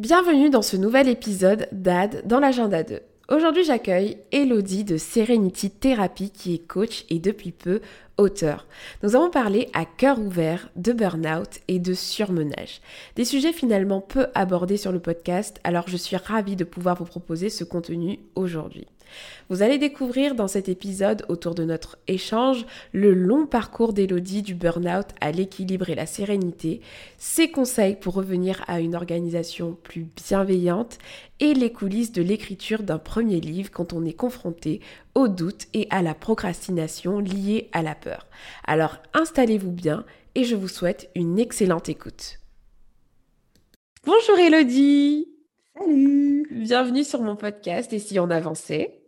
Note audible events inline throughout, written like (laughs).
Bienvenue dans ce nouvel épisode d'AD dans l'agenda 2. Aujourd'hui j'accueille Elodie de Serenity Therapy qui est coach et depuis peu auteur. Nous avons parlé à cœur ouvert de burn-out et de surmenage. Des sujets finalement peu abordés sur le podcast, alors je suis ravie de pouvoir vous proposer ce contenu aujourd'hui. Vous allez découvrir dans cet épisode, autour de notre échange, le long parcours d'Elodie du burn-out à l'équilibre et la sérénité, ses conseils pour revenir à une organisation plus bienveillante et les coulisses de l'écriture d'un premier livre quand on est confronté au doute et à la procrastination liée à la peur. Alors installez-vous bien et je vous souhaite une excellente écoute. Bonjour Elodie Salut Bienvenue sur mon podcast Et si on avançait?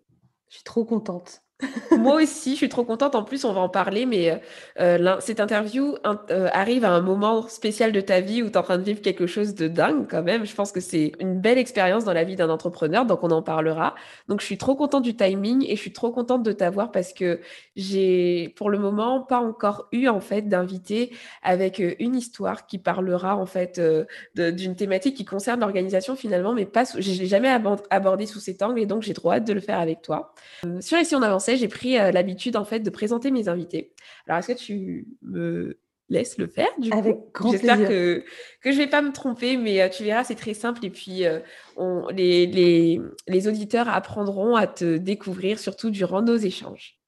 Je suis trop contente. (laughs) Moi aussi, je suis trop contente. En plus, on va en parler, mais euh, cette interview euh, arrive à un moment spécial de ta vie où tu es en train de vivre quelque chose de dingue quand même. Je pense que c'est une belle expérience dans la vie d'un entrepreneur, donc on en parlera. Donc, je suis trop contente du timing et je suis trop contente de t'avoir parce que j'ai, pour le moment, pas encore eu en fait d'invité avec euh, une histoire qui parlera en fait d'une thématique qui concerne l'organisation finalement, mais pas, je l'ai jamais abordé sous cet angle et donc j'ai trop hâte de le faire avec toi. sur Ici on avançait, j'ai pris euh, l'habitude en fait de présenter mes invités. Alors, est-ce que tu me laisses le faire du Avec grand J'espère que, que je vais pas me tromper, mais euh, tu verras, c'est très simple. Et puis, euh, on, les, les, les auditeurs apprendront à te découvrir, surtout durant nos échanges.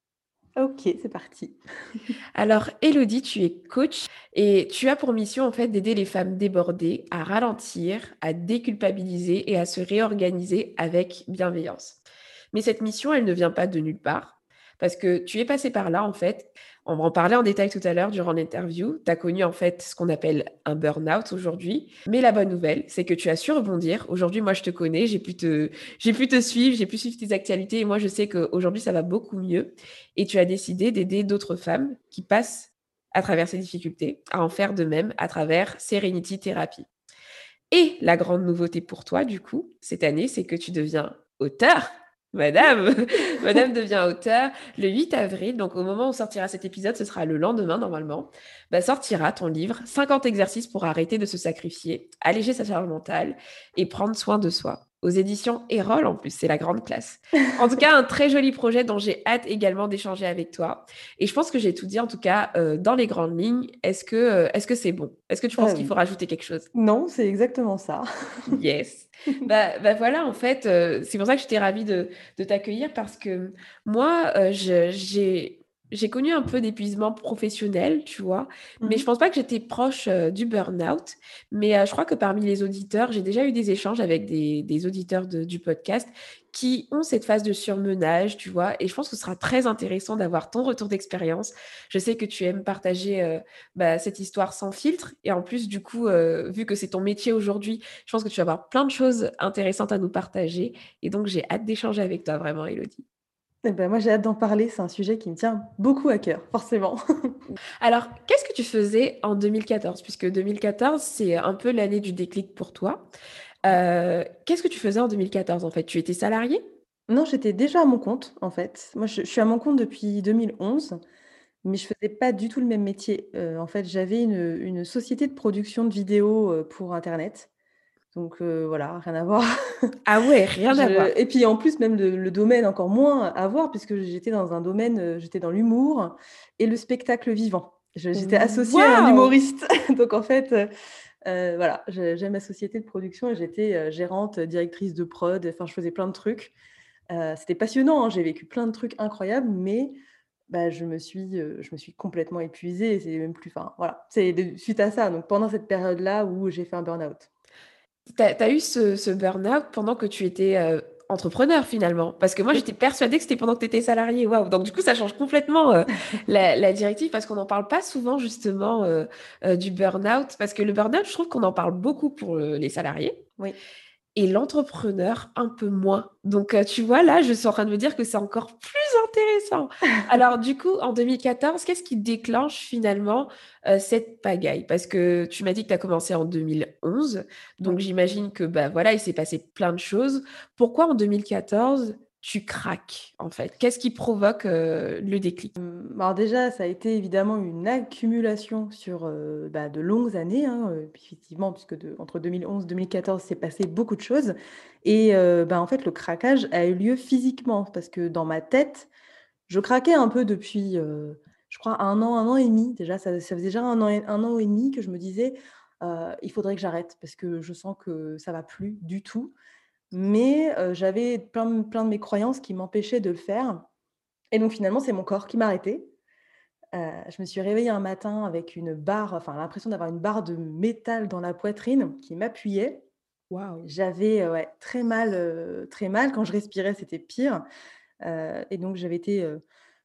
Ok, c'est parti. (laughs) Alors, Elodie, tu es coach et tu as pour mission en fait d'aider les femmes débordées à ralentir, à déculpabiliser et à se réorganiser avec bienveillance. Mais cette mission, elle ne vient pas de nulle part. Parce que tu es passé par là, en fait. On va en parler en détail tout à l'heure durant l'interview. Tu as connu, en fait, ce qu'on appelle un burn-out aujourd'hui. Mais la bonne nouvelle, c'est que tu as su rebondir. Aujourd'hui, moi, je te connais. J'ai pu te, j'ai pu te suivre. J'ai pu suivre tes actualités. Et moi, je sais qu'aujourd'hui, ça va beaucoup mieux. Et tu as décidé d'aider d'autres femmes qui passent à travers ces difficultés à en faire de même à travers Serenity Therapy. Et la grande nouveauté pour toi, du coup, cette année, c'est que tu deviens auteur Madame, (laughs) Madame devient auteur le 8 avril, donc au moment où sortira cet épisode, ce sera le lendemain normalement, bah, sortira ton livre 50 exercices pour arrêter de se sacrifier, alléger sa charge mentale et prendre soin de soi aux éditions Erol en plus, c'est la grande classe. (laughs) En tout cas, un très joli projet dont j'ai hâte également d'échanger avec toi. Et je pense que j'ai tout dit en tout cas euh, dans les grandes lignes. Est-ce que euh, est-ce que c'est bon? Est-ce que tu penses qu'il euh, faut rajouter quelque chose? Non, c'est exactement ça. (laughs) yes. bah, bah, voilà, en fait, c'est pour ça que j'étais ravie de, de t'accueillir parce que moi, j'ai j'ai connu un peu d'épuisement professionnel, tu vois, mais mmh je pense pas que j'étais proche du burn-out. Mais je crois que parmi les auditeurs, j'ai déjà eu des échanges avec des, auditeurs du podcast qui ont cette phase de surmenage, tu vois, et je pense que ce sera très intéressant d'avoir ton retour d'expérience. Je sais que tu aimes partager bah, cette histoire sans filtre, et en plus, du coup, vu que c'est ton métier aujourd'hui, je pense que tu vas avoir plein de choses intéressantes à nous partager, et donc j'ai hâte d'échanger avec toi, vraiment, Elodie. Eh ben, moi, j'ai hâte d'en parler. C'est un sujet qui me tient beaucoup à cœur, forcément. (laughs) Alors, qu'est-ce que tu faisais en 2014 Puisque 2014, c'est un peu l'année du déclic pour toi. Euh, qu'est-ce que tu faisais en 2014 en fait? Tu étais salarié Non, j'étais déjà à mon compte en fait. Moi, je, suis à mon compte depuis 2011, mais je faisais pas du tout le même métier. Euh, en fait, j'avais une, une, société de production de vidéos euh, pour Internet. Donc voilà, rien à voir. (laughs) Ah ouais, rien à voir. Et puis en plus, même le, domaine encore moins à voir, puisque j'étais dans un domaine, j'étais dans l'humour et le spectacle vivant. J'étais associée à un humoriste. (laughs) Donc en fait, voilà, j'ai ma société de production et j'étais gérante, directrice de prod, enfin je faisais plein de trucs. C'était passionnant, hein, j'ai vécu plein de trucs incroyables, mais bah, je, me suis, je me suis complètement épuisée. C'est même plus. Enfin, voilà, c'est suite à ça. Donc pendant cette période-là où j'ai fait un burn-out. Tu as, eu ce, burn-out pendant que tu étais euh, entrepreneur finalement? Parce que moi, j'étais persuadée que c'était pendant que tu étais salarié. Waouh Donc, du coup, ça change complètement euh, (laughs) la, directive parce qu'on n'en parle pas souvent justement euh, du burn-out. Parce que le burn-out, je trouve qu'on en parle beaucoup pour les salariés. Oui. Et l'entrepreneur un peu moins. Donc, euh, tu vois, là, je suis en train de me dire que c'est encore plus intéressant. (laughs) Alors, du coup, en 2014, qu'est-ce qui déclenche finalement euh, cette pagaille? Parce que tu m'as dit que tu as commencé en 2011. Donc, j'imagine que, bah, voilà, il s'est passé plein de choses. Pourquoi en 2014 tu craques en fait Qu'est-ce qui provoque euh, le déclic? Hum, Alors déjà, ça a été évidemment une accumulation sur euh, bah, de longues années, hein, euh, effectivement, puisque entre 2011 et 2014, s'est passé beaucoup de choses. Et bah, en fait, le craquage a eu lieu physiquement, parce que dans ma tête, je craquais un peu depuis, je crois, un an, un an et demi. Déjà, ça, faisait déjà un an, un an et demi que je me disais, il faudrait que j'arrête, parce que je sens que ça va plus du tout. Mais j'avais plein, plein de mes croyances qui m'empêchaient de le faire. Et donc finalement, c'est mon corps qui m'a arrêté. je me suis réveillée un matin avec une barre, enfin l'impression d'avoir une barre de métal dans la poitrine qui m'appuyait. Wow. J'avais ouais, très mal, très mal. Quand je respirais, c'était pire. et donc j'avais été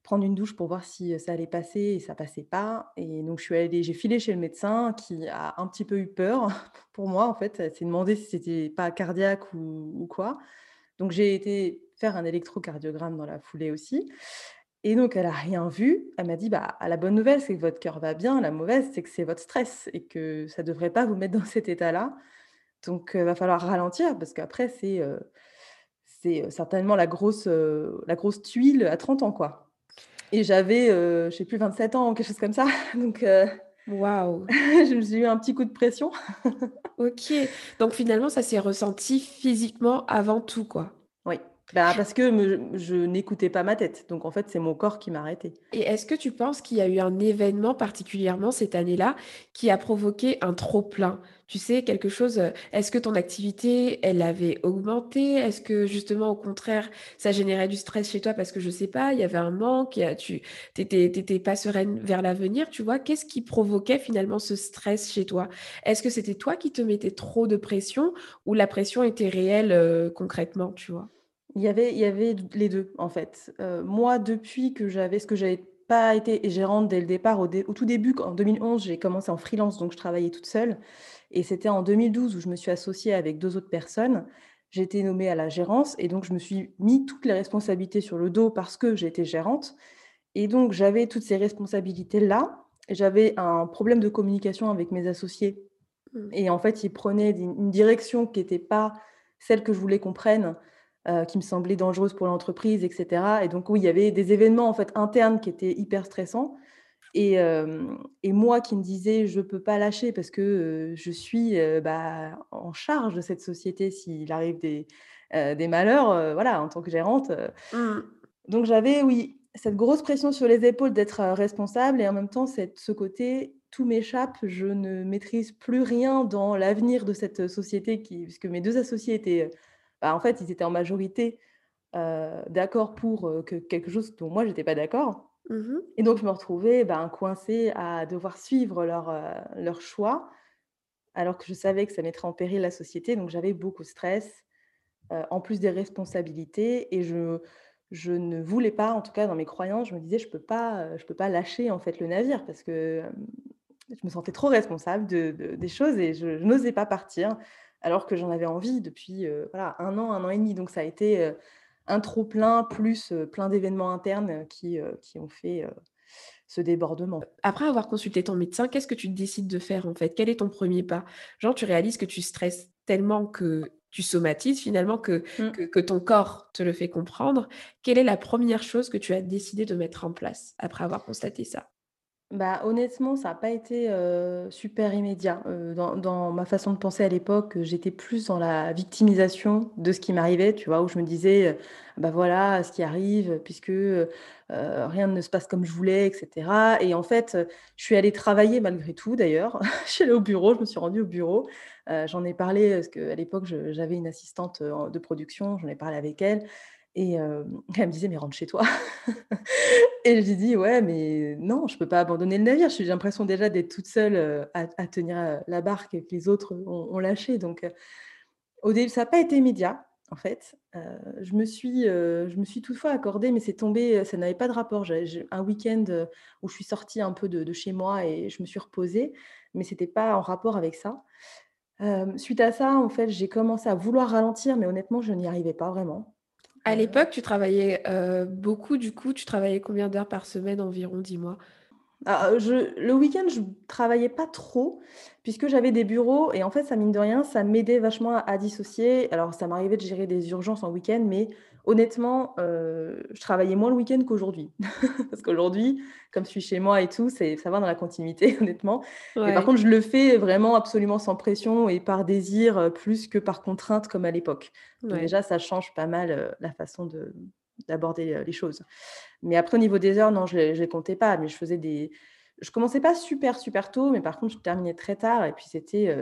prendre une douche pour voir si ça allait passer et ça passait pas. Et donc je suis allée, j'ai filé chez le médecin qui a un petit peu eu peur (laughs) pour moi en fait. Elle s'est demandé si c'était pas cardiaque ou, quoi. Donc j'ai été faire un électrocardiogramme dans la foulée aussi. Et donc elle a rien vu. Elle m'a dit bah la bonne nouvelle c'est que votre cœur va bien, la mauvaise c'est que c'est votre stress et que ça devrait pas vous mettre dans (laughs) cet état-là. Donc il va falloir ralentir parce qu'après c'est c'est certainement la grosse la grosse tuile à 30 ans quoi. Et j'avais, euh, je sais plus, 27 ans, quelque chose comme ça. (laughs) Donc, euh, waouh, (laughs) je me suis eu un petit coup de pression. (laughs) ok. Donc finalement, ça s'est ressenti physiquement avant tout, quoi. Bah, parce que je n'écoutais pas ma tête. Donc, en fait, c'est mon corps qui m'a arrêté. Et est-ce que tu penses qu'il y a eu un événement particulièrement cette année-là qui a provoqué un trop-plein Tu sais, quelque chose, euh, est-ce que ton activité, elle avait augmenté? Est-ce que justement, au contraire, ça générait du stress chez toi? Parce que je sais pas, il y avait un manque, tu n'étais pas sereine vers l'avenir, tu vois? Qu'est-ce qui provoquait finalement ce stress chez toi? Est-ce que c'était toi qui te mettais trop de pression ou la pression était réelle euh, concrètement, tu vois? Il y avait il y avait les deux en fait. Euh, moi, depuis que j'avais ce que j'avais pas été gérante dès le départ, au tout début, en 2011, j'ai commencé en freelance, donc je travaillais toute seule et c'était en 2012 où je me suis associée avec deux autres personnes. J'ai été nommée à la gérance et donc je me suis mis toutes les responsabilités sur le dos parce que j'étais gérante et donc j'avais toutes ces responsabilités-là. J'avais un problème de communication avec mes associés mmh. et en fait, ils prenaient une direction qui n'était pas celle que je voulais qu'on prenne euh, qui me semblait dangereuse pour l'entreprise, etc. Et donc, oui, il y avait des événements en fait internes qui étaient hyper stressants. Et, euh, et moi qui me disais, je ne peux pas lâcher parce que euh, je suis bah, en charge de cette société s'il arrive des, des malheurs, voilà, en tant que gérante. Mmh. Donc, j'avais, oui, cette grosse pression sur les épaules d'être responsable et en même temps, cette, ce côté, tout m'échappe, je ne maîtrise plus rien dans l'avenir de cette société, qui, puisque mes deux associés étaient bah, en fait, ils étaient en majorité d'accord pour que quelque chose dont moi, je n'étais pas d'accord. Mmh et donc, je me retrouvais ben, coincée à devoir suivre leur, leur choix, alors que je savais que ça mettrait en péril la société. Donc, j'avais beaucoup de stress, en plus des responsabilités. Et je, je ne voulais pas, en tout cas dans mes croyances, je me disais, je ne peux, pas, je peux pas lâcher en fait le navire parce que je me sentais trop responsable de, des choses et je n'osais pas partir alors que j'en avais envie depuis voilà, un an, un an et demi. Donc ça a été un trop plein, plus plein d'événements internes qui, qui ont fait ce débordement. Après avoir consulté ton médecin, qu'est-ce que tu décides de faire en fait? Quel est ton premier pas? Genre, tu réalises que tu stresses tellement que tu somatises finalement, que, mmh. que, que, ton corps te le fait comprendre. Quelle est la première chose que tu as décidé de mettre en place après avoir constaté ça? Bah, honnêtement, ça n'a pas été, super immédiat. dans ma façon de penser à l'époque, j'étais plus dans la victimisation de ce qui m'arrivait, tu vois? Où je me disais, «Bah, voilà ce qui arrive puisque, rien ne se passe comme je voulais» et cetera et en fait, je suis allée travailler malgré tout d'ailleurs. Je suis allée au bureau, je me suis rendue au bureau. j'en ai parlé parce qu'à l'époque, j'avais une assistante, de production, j'en ai parlé avec elle et (laughs) elle me disait: «Mais rentre chez toi». (laughs) Et je lui dis: «Ouais, mais non, je peux pas abandonner le navire». J'ai l'impression déjà d'être toute seule, à tenir, la barque que les autres ont lâché. Donc, au début, ça n'a pas été immédiat, en fait. je me suis, je me suis toutefois accordée, mais c'est tombé, ça n'avait pas de rapport. J'ai un week-end, où je suis sortie un peu de de chez moi et je me suis reposée, mais c'était pas en rapport avec ça. suite à ça, en fait, j'ai commencé à vouloir ralentir, mais honnêtement, je n'y arrivais pas vraiment. À l'époque, tu travaillais, beaucoup du coup, tu travaillais combien d'heures par semaine environ, dis-moi? Ah, je le week-end, je travaillais pas trop puisque j'avais des bureaux et en fait, ça mine de rien, ça m'aidait vachement à dissocier. Alors ça m'arrivait de gérer des urgences en week-end, mais honnêtement, je travaillais moins le week-end qu'aujourd'hui. (laughs) Parce qu'aujourd'hui, comme je suis chez moi et tout, c'est ça va dans la continuité (laughs) honnêtement. Mais par contre, je le fais vraiment absolument sans pression et par désir, plus que par contrainte comme à l'époque. déjà, ça change pas mal, la façon de d'aborder les choses. Mais après, au niveau des heures, non, je ne les, comptais pas. Mais je faisais des. Je commençais pas super, super tôt, mais par contre, je terminais très tard. Et puis, c'était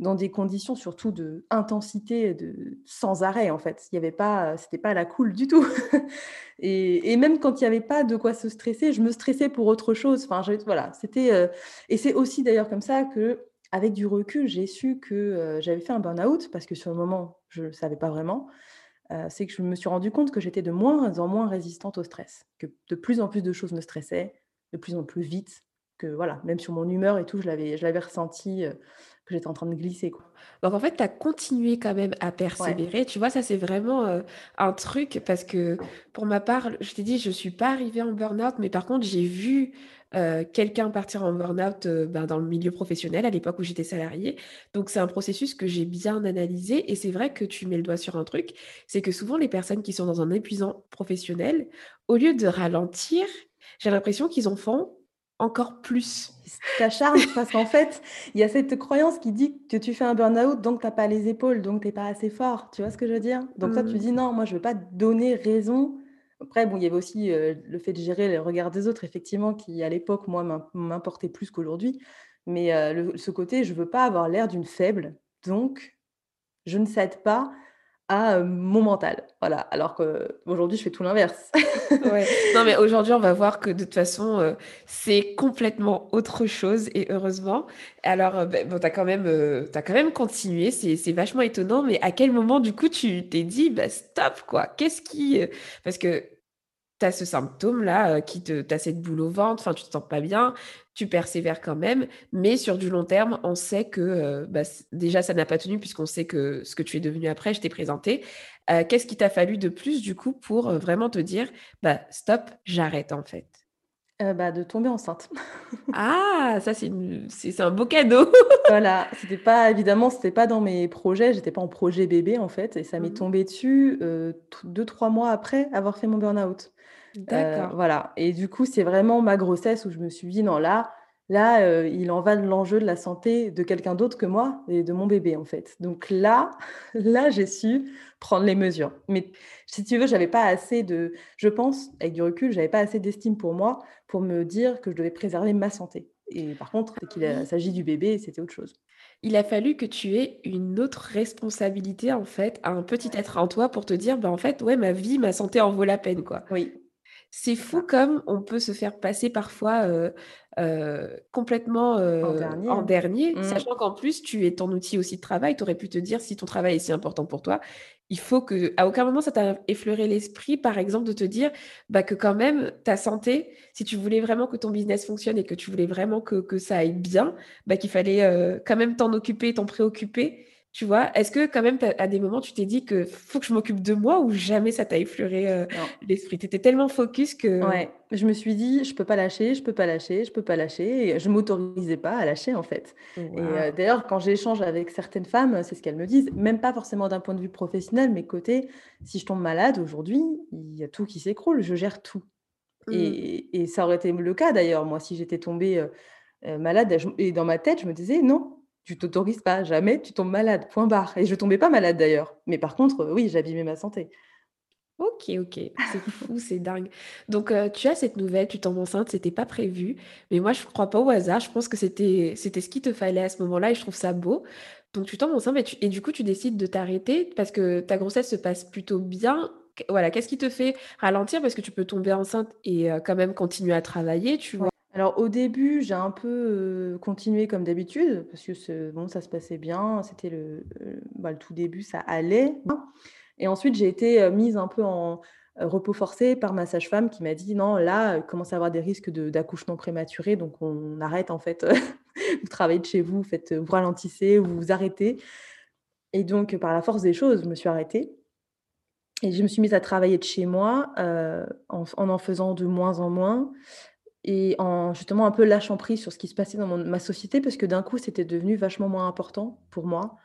dans des conditions surtout de intensité, de sans arrêt, en fait. Il y avait pas, c'était pas la cool du tout. (laughs) et, même quand il n'y avait pas de quoi se stresser, je me stressais pour autre chose. Enfin, voilà, c'était. et c'est aussi d'ailleurs comme ça que, avec du recul, j'ai su que j'avais fait un burn-out parce que sur le moment, je ne savais pas vraiment c'est que je me suis rendu compte que j'étais de moins en moins résistante au stress, que de plus en plus de choses me stressaient, de plus en plus vite, que voilà, même sur mon humeur et tout, je l'avais, je l'avais ressenti que j'étais en train de glisser. Quoi. Donc en fait, tu as continué quand même à persévérer. Tu vois, ça c'est vraiment un truc parce que pour ma part, je t'ai dit, je ne suis pas arrivée en burn-out, mais par contre, j'ai vu quelqu'un partir en burn-out ben, dans le milieu professionnel à l'époque où j'étais salariée. Donc c'est un processus que j'ai bien analysé et c'est vrai que tu mets le doigt sur un truc, c'est que souvent les personnes qui sont dans un épuisant professionnel, au lieu de ralentir, j'ai l'impression qu'ils en font encore plus. T'acharnes (laughs) parce qu'en fait, il y a cette croyance qui dit que tu fais un burn-out, donc tu n'as pas les épaules, donc tu n'es pas assez fort. Tu vois ce que je veux dire? Donc ça, tu mmh. dis non, moi je veux pas donner raison après, bon, il y avait aussi le fait de gérer les regards des autres, effectivement, qui à l'époque, moi, m'importait plus qu'aujourd'hui. Mais ce côté, je ne veux pas avoir l'air d'une faible, donc je ne cède pas à mon mental. Voilà. Alors qu'aujourd'hui, je fais tout l'inverse. (laughs) Non, mais aujourd'hui, on va voir que de toute façon, c'est complètement autre chose et heureusement. Alors, ben, bon, tu as, quand même, as quand même continué, c'est vachement étonnant, mais à quel moment, du coup, tu t'es dit, bah, stop, quoi Qu'est-ce qui. Parce que tu as ce symptôme-là qui te. Tu as cette boule au ventre, enfin, tu te sens pas bien, tu persévères quand même, mais sur du long terme, on sait que bah, déjà ça n'a pas tenu puisqu'on sait que ce que tu es devenu après, je t'ai présenté. Qu'est-ce qui t'a fallu de plus du coup pour vraiment te dire bah stop, j'arrête en fait? Bah, de tomber enceinte. (laughs) ah, ça c'est, c'est, un beau cadeau. (laughs) voilà, c'était pas évidemment, c'était pas dans mes projets, j'étais pas en projet bébé en fait, et ça m'est mmh tombé dessus deux trois mois après avoir fait mon burn-out. D'accord. voilà. Et du coup, c'est vraiment ma grossesse où je me suis dit, non, là, là, il en va de l'enjeu de la santé de quelqu'un d'autre que moi et de mon bébé, en fait. Donc là, (laughs) là, j'ai su prendre les mesures. Mais si tu veux, j'avais pas assez de, je pense, avec du recul, j'avais pas assez d'estime pour moi pour me dire que je devais préserver ma santé. Et par contre, qu'il s'agit du bébé, c'était autre chose. Il a fallu que tu aies une autre responsabilité, en fait, à un petit être en toi pour te dire, bah, en fait, ouais, ma vie, ma santé en vaut la peine, quoi. Oui, c'est fou comme on peut se faire passer parfois, complètement, en dernier, mmh. sachant qu'en plus tu es ton outil aussi de travail. Tu aurais pu te dire si ton travail est si important pour toi, il faut que à aucun moment ça t'a effleuré l'esprit, par exemple, de te dire, bah, que quand même ta santé, si tu voulais vraiment que ton business fonctionne et que tu voulais vraiment que ça aille bien, bah, qu'il fallait, quand même t'en occuper, t'en préoccuper tu vois, est-ce que quand même, à des moments, tu t'es dit que faut que je m'occupe de moi ou jamais ça t'a effleuré euh, l'esprit? Tu étais tellement focus que. Ouais, je me suis dit, je peux pas lâcher, je peux pas lâcher, je peux pas lâcher. Et je m'autorisais pas à lâcher, en fait. Et euh, d'ailleurs, quand j'échange avec certaines femmes, c'est ce qu'elles me disent, même pas forcément d'un point de vue professionnel, mais côté, si je tombe malade aujourd'hui, il y a tout qui s'écroule, je gère tout. Mmh. Et, et, ça aurait été le cas d'ailleurs, moi, si j'étais tombée euh, malade, et dans ma tête, je me disais, non, tu t'autorises pas, jamais tu tombes malade, point barre. Et je tombais pas malade d'ailleurs. Mais par contre, oui, j'abîmais ma santé. Ok, ok, c'est fou, c'est dingue. Donc, euh, tu as cette nouvelle, tu tombes enceinte, c'était pas prévu. Mais moi, je ne crois pas au hasard. Je pense que c'était c'était ce qu'il te fallait à ce moment-là et je trouve ça beau. Donc, tu tombes enceinte et, et du coup, tu décides de t'arrêter parce que ta grossesse se passe plutôt bien. Voilà, qu'est-ce qui te fait ralentir? Parce que tu peux tomber enceinte et euh, quand même continuer à travailler, tu vois? Alors au début, j'ai un peu, continué comme d'habitude parce que bon, ça se passait bien, c'était le, bah, le tout début, ça allait et ensuite j'ai été, mise un peu en, repos forcé par ma sage-femme qui m'a dit: «Non, là, commence à avoir des risques d'accouchement prématuré donc on arrête en fait, (laughs) vous travaillez de chez vous, faites, vous ralentissez, vous vous arrêtez. Et donc, par la force des choses, je me suis arrêtée. Et je me suis mise à travailler de chez moi en, en, faisant de moins en moins et en justement un peu lâchant prise sur ce qui se passait dans ma société parce que d'un coup, c'était devenu vachement moins important pour moi.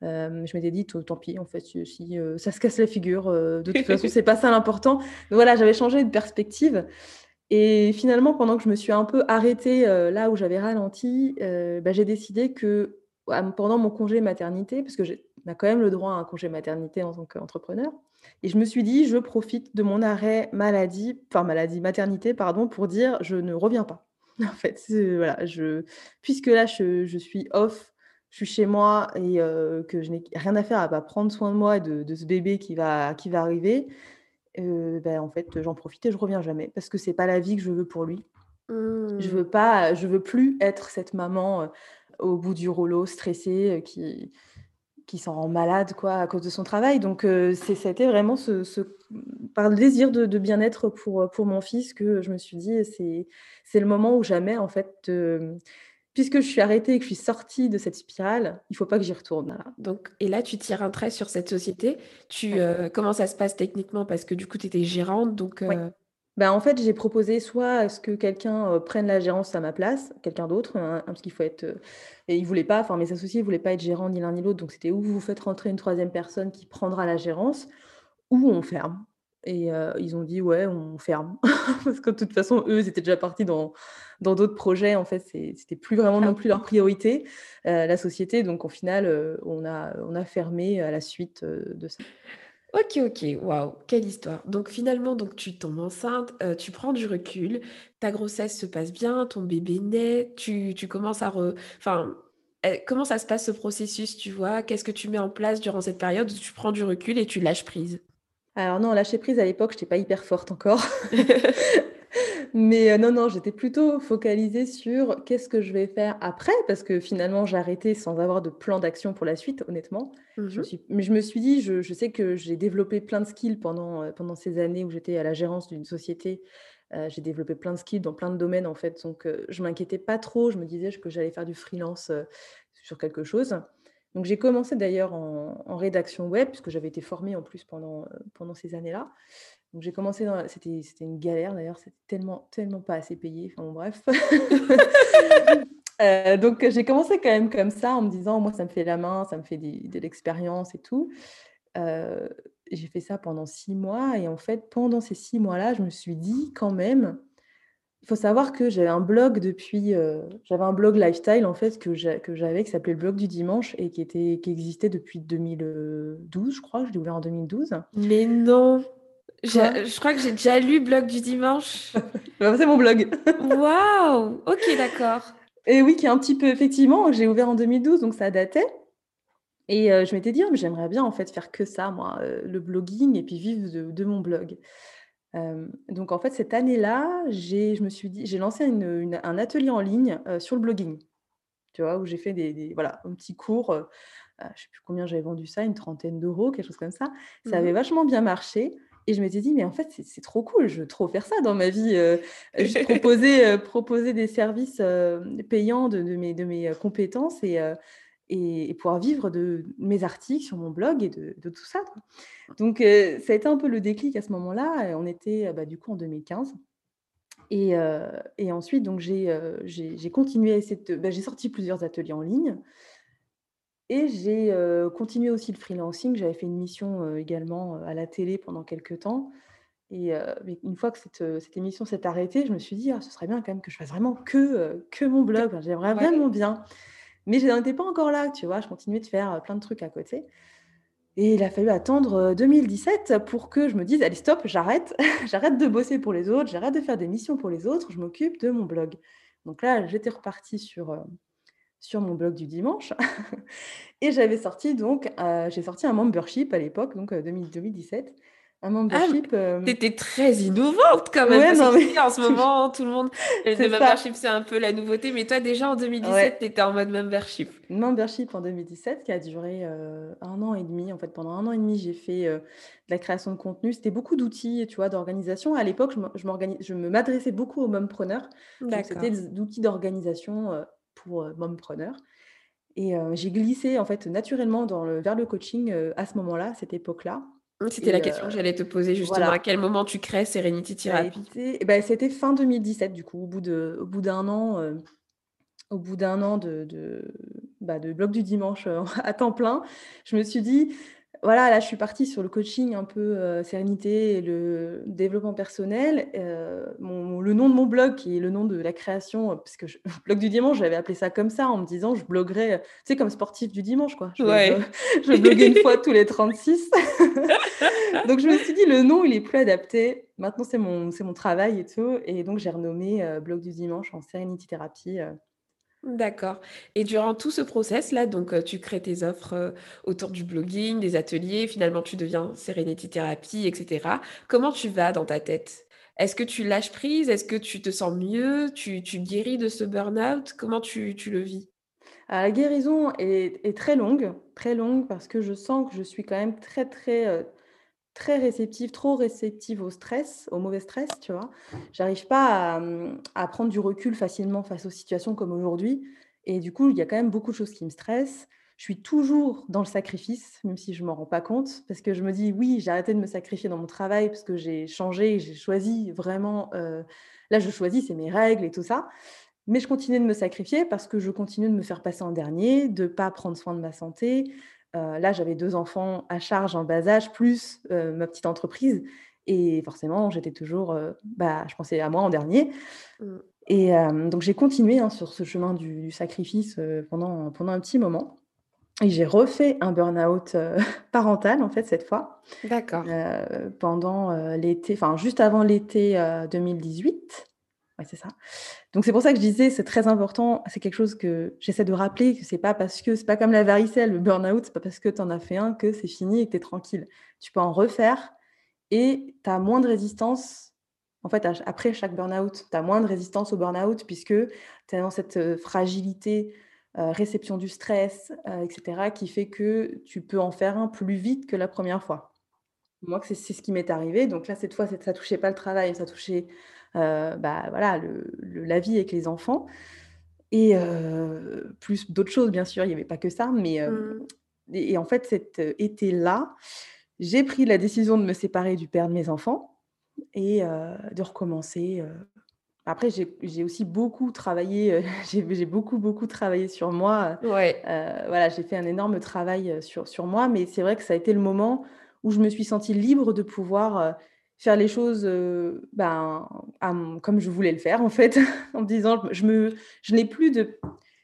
je m'étais dit, tant pis, en fait, si, ça se casse la figure, de toute façon, c'est pas ça l'important. Voilà, j'avais changé de perspective. Et finalement, pendant que je me suis un peu arrêtée là où j'avais ralenti, bah, j'ai décidé que pendant mon congé maternité, parce que j'ai quand même le droit à un congé maternité en tant qu'entrepreneur, et je me suis dit, je profite de mon arrêt maladie, enfin maladie, maternité, pardon, pour dire, je ne reviens pas. (laughs) En fait, voilà, je, puisque là, je, suis off, je suis chez moi et que je n'ai rien à faire à pas prendre soin de moi et de, ce bébé qui va, qui va arriver, ben, en fait, j'en profite et je reviens jamais parce que c'est pas la vie que je veux pour lui. Je mmh. veux pas, je veux plus être cette maman au bout du rouleau, stressée, qui, qui s'en rend malade quoi à cause de son travail. Donc euh, c'était vraiment ce, par le désir de, bien-être pour, pour mon fils que je me suis dit c'est le moment où jamais en fait puisque je suis arrêtée et que je suis sortie de cette spirale, il faut pas que j'y retourne. Donc et là tu tires un trait sur cette société. Tu euh, comment ça se passe techniquement? Parce que du coup tu étais gérante donc euh, bah, en fait, j'ai proposé soit à ce que quelqu'un prenne la gérance à ma place, quelqu'un d'autre, hein, parce qu'il faut être. et ils voulaient pas, enfin mes associés ne voulaient pas être gérants ni l'un ni l'autre, donc c'était où vous faites rentrer une troisième personne qui prendra la gérance, ou on ferme. Et ils ont dit ouais, on ferme, (laughs) parce que de toute façon, eux, ils étaient déjà partis dans dans d'autres projets. En fait, c'était plus vraiment non plus leur priorité, la société. Donc au final, on a on a fermé à la suite de ça. OK, OK, waouh, quelle histoire. Donc finalement, donc tu tombes enceinte, euh, tu prends du recul, ta grossesse se passe bien, ton bébé naît, tu tu commences à enfin, eh, comment ça se passe ce processus, tu vois? Qu'est-ce que tu mets en place durant cette période où tu prends du recul et tu lâches prise? Alors non, lâcher prise à l'époque, je n'étais pas hyper forte encore. (laughs) Mais non, non, j'étais plutôt focalisée sur qu'est-ce que je vais faire après, parce que finalement, j'ai arrêté sans avoir de plan d'action pour la suite, honnêtement. Je mmh mais je me suis dit, je, sais que j'ai développé plein de skills pendant, pendant ces années où j'étais à la gérance d'une société. j'ai développé plein de skills dans plein de domaines, en fait. Donc, je m'inquiétais pas trop. Je me disais que j'allais faire du freelance sur quelque chose. Donc, j'ai commencé d'ailleurs en, en, rédaction web, puisque j'avais été formée en plus pendant, pendant ces années-là. Donc j'ai commencé dans c'était c'était une galère d'ailleurs, c'était tellement tellement pas assez payé, enfin bon bref. (laughs) Euh, donc j'ai commencé quand même comme ça en me disant: «Moi ça me fait la main, ça me fait de l'expérience et tout». Euh, j'ai fait ça pendant six mois et en fait pendant ces six mois-là, je me suis dit quand même il faut savoir que j'avais un blog depuis, euh, j'avais un blog lifestyle en fait que j'avais qui s'appelait le blog du dimanche et qui était qui existait depuis 2012 je crois, je l'ai ouvert en 2012. Mais non! Je, crois que j'ai déjà lu Blog du dimanche. (laughs) Bah, c'est mon blog. (laughs) Waouh Ok, d'accord. Et oui, qui est un petit peu, effectivement, j'ai ouvert en 2012, donc ça datait. Et euh, je m'étais dit, oh, mais j'aimerais bien en fait faire que ça, moi, euh, le blogging, et puis vivre de, mon blog. Euh, donc en fait, cette année-là, j'ai, je me suis dit, j'ai lancé un atelier en ligne sur le blogging. Tu vois, où j'ai fait des, voilà, un petit cours. je ne sais plus combien j'avais vendu ça, une trentaine d'euros, quelque chose comme ça. Ça mmh avait vachement bien marché. Et je m'étais dit, mais en fait, c'est trop cool, je veux trop faire ça dans ma vie. Euh, (laughs) proposer, euh, proposer des services euh, payants de, mes, de mes compétences et, et, pouvoir vivre de mes articles sur mon blog et de, tout ça. Donc, ça a été un peu le déclic à ce moment-là. On était bah, du coup en 2015. Et, et ensuite, donc j'ai continué à essayer de. Bah, j'ai sorti plusieurs ateliers en ligne. Et j'ai continué aussi le freelancing. J'avais fait une mission également à la télé pendant quelques temps. Et une fois que cette, cette émission s'est arrêtée, je me suis dit, «Ah, ce serait bien quand même que je fasse vraiment que, que mon blog. J'aimerais vraiment bien. Mais je n'en étais pas encore là, tu vois. Je continuais de faire plein de trucs à côté. Et il a fallu attendre 2017 pour que je me dise, allez, stop, j'arrête. (laughs) j'arrête de bosser pour les autres, j'arrête de faire des missions pour les autres, je m'occupe de mon blog. Donc là, j'étais repartie sur, sur mon blog du dimanche. (laughs) et j'avais sorti donc, euh, j'ai sorti un membership à l'époque, donc 2017. Euh, un ah, membership. Ah, T'étais très innovante quand même. parce que en ce moment, (laughs) tout le monde. Le membership, c'est un peu la nouveauté. Mais toi, déjà en 2017, tu étais en mode membership. Membership en 2017 qui a duré un an et demi. En fait, pendant un an et demi, j'ai fait de la création de contenu. C'était beaucoup d'outils, tu vois, d'organisation. À l'époque, je, m'adressais beaucoup aux mompreneurs. C'était d'outils d'organisation pour mompreneur. Et j'ai glissé en fait naturellement dans le, vers le coaching à ce moment-là, cette époque-là. Mmh, c'était la question que j'allais te poser justement. À quel moment tu crées Serenity Therapy eh ben, C'était fin 2017 du coup, au bout d'un an, au bout d'un an de, de, bah, de bloc du dimanche (laughs) à temps plein, je me suis dit, voilà, là, je suis partie sur le coaching un peu euh, sérénité et le développement personnel. Euh, le nom de mon blog, qui est le nom de la création, euh, parce que je, (laughs) blog du dimanche, j'avais appelé ça comme ça, en me disant, je bloguerais, tu sais, comme sportif du dimanche, quoi. Je, ouais. (laughs) je, bloguais une fois tous les 36. (laughs) donc, je me suis dit, le nom, il est plus adapté. Maintenant, c'est mon, mon travail et tout. Et donc, j'ai renommé blog du dimanche en sérénité thérapie. D'accord. Et durant tout ce process-là, donc tu crées tes offres autour du blogging, des ateliers, finalement tu deviens Serenity Therapy, etc. Comment tu vas dans ta tête? Est-ce que tu lâches prise? Est-ce que tu te sens mieux? Tu, guéris de ce burn-out? Comment tu, le vis? Ah, La guérison est, est, très longue, très longue parce que je sens que je suis quand même très, très très réceptive, trop réceptive au stress, au mauvais stress, tu vois. J'arrive pas à, prendre du recul facilement face aux situations comme aujourd'hui. Et du coup, il y a quand même beaucoup de choses qui me stressent. Je suis toujours dans le sacrifice, même si je ne m'en rends pas compte, parce que je me dis, oui, j'ai arrêté de me sacrifier dans mon travail, parce que j'ai changé, j'ai choisi vraiment, euh, là, je choisis, c'est mes règles et tout ça. Mais je continue de me sacrifier parce que je continue de me faire passer en dernier, de ne pas prendre soin de ma santé, là, j'avais deux enfants à charge en bas âge, plus ma petite entreprise. Et forcément, j'étais toujours, bah, je pensais à moi en dernier. Mmh. Et donc, j'ai continué hein, sur ce chemin du, sacrifice pendant, pendant un petit moment. Et j'ai refait un burn-out (laughs) parental, en fait, cette fois. D'accord. pendant l'été, enfin, juste avant l'été 2018 c'est ça. Donc c'est pour ça que je disais, c'est très important. C'est quelque chose que j'essaie de rappeler que c'est pas parce que c'est pas comme la varicelle, le burn-out, c'est pas parce que tu en as fait un que c'est fini et que tu es tranquille. Tu peux en refaire et tu as moins de résistance. En fait, après chaque burn-out, tu as moins de résistance au burn-out puisque tu es dans cette euh, fragilité, euh, réception du stress, euh, etc., qui fait que tu peux en faire un plus vite que la première fois. Moi, c'est ce qui m'est arrivé. Donc là, cette fois, ça touchait pas le travail, ça touchait bah, voilà, le, la vie avec les enfants. Et euh, plus d'autres choses, bien sûr, il n'y avait pas que ça. Mais, euh, mmh. et, en fait, cet été-là, j'ai pris la décision de me séparer du père de mes enfants et de recommencer. Après, j'ai aussi beaucoup travaillé, (laughs) j'ai beaucoup, beaucoup travaillé sur moi. Ouais. voilà, j'ai fait un énorme travail sur, sur moi, mais c'est vrai que ça a été le moment où je me suis sentie libre de pouvoir faire les choses ben, comme je voulais le faire, en fait, (laughs) en me disant, je, me, je n'ai plus de,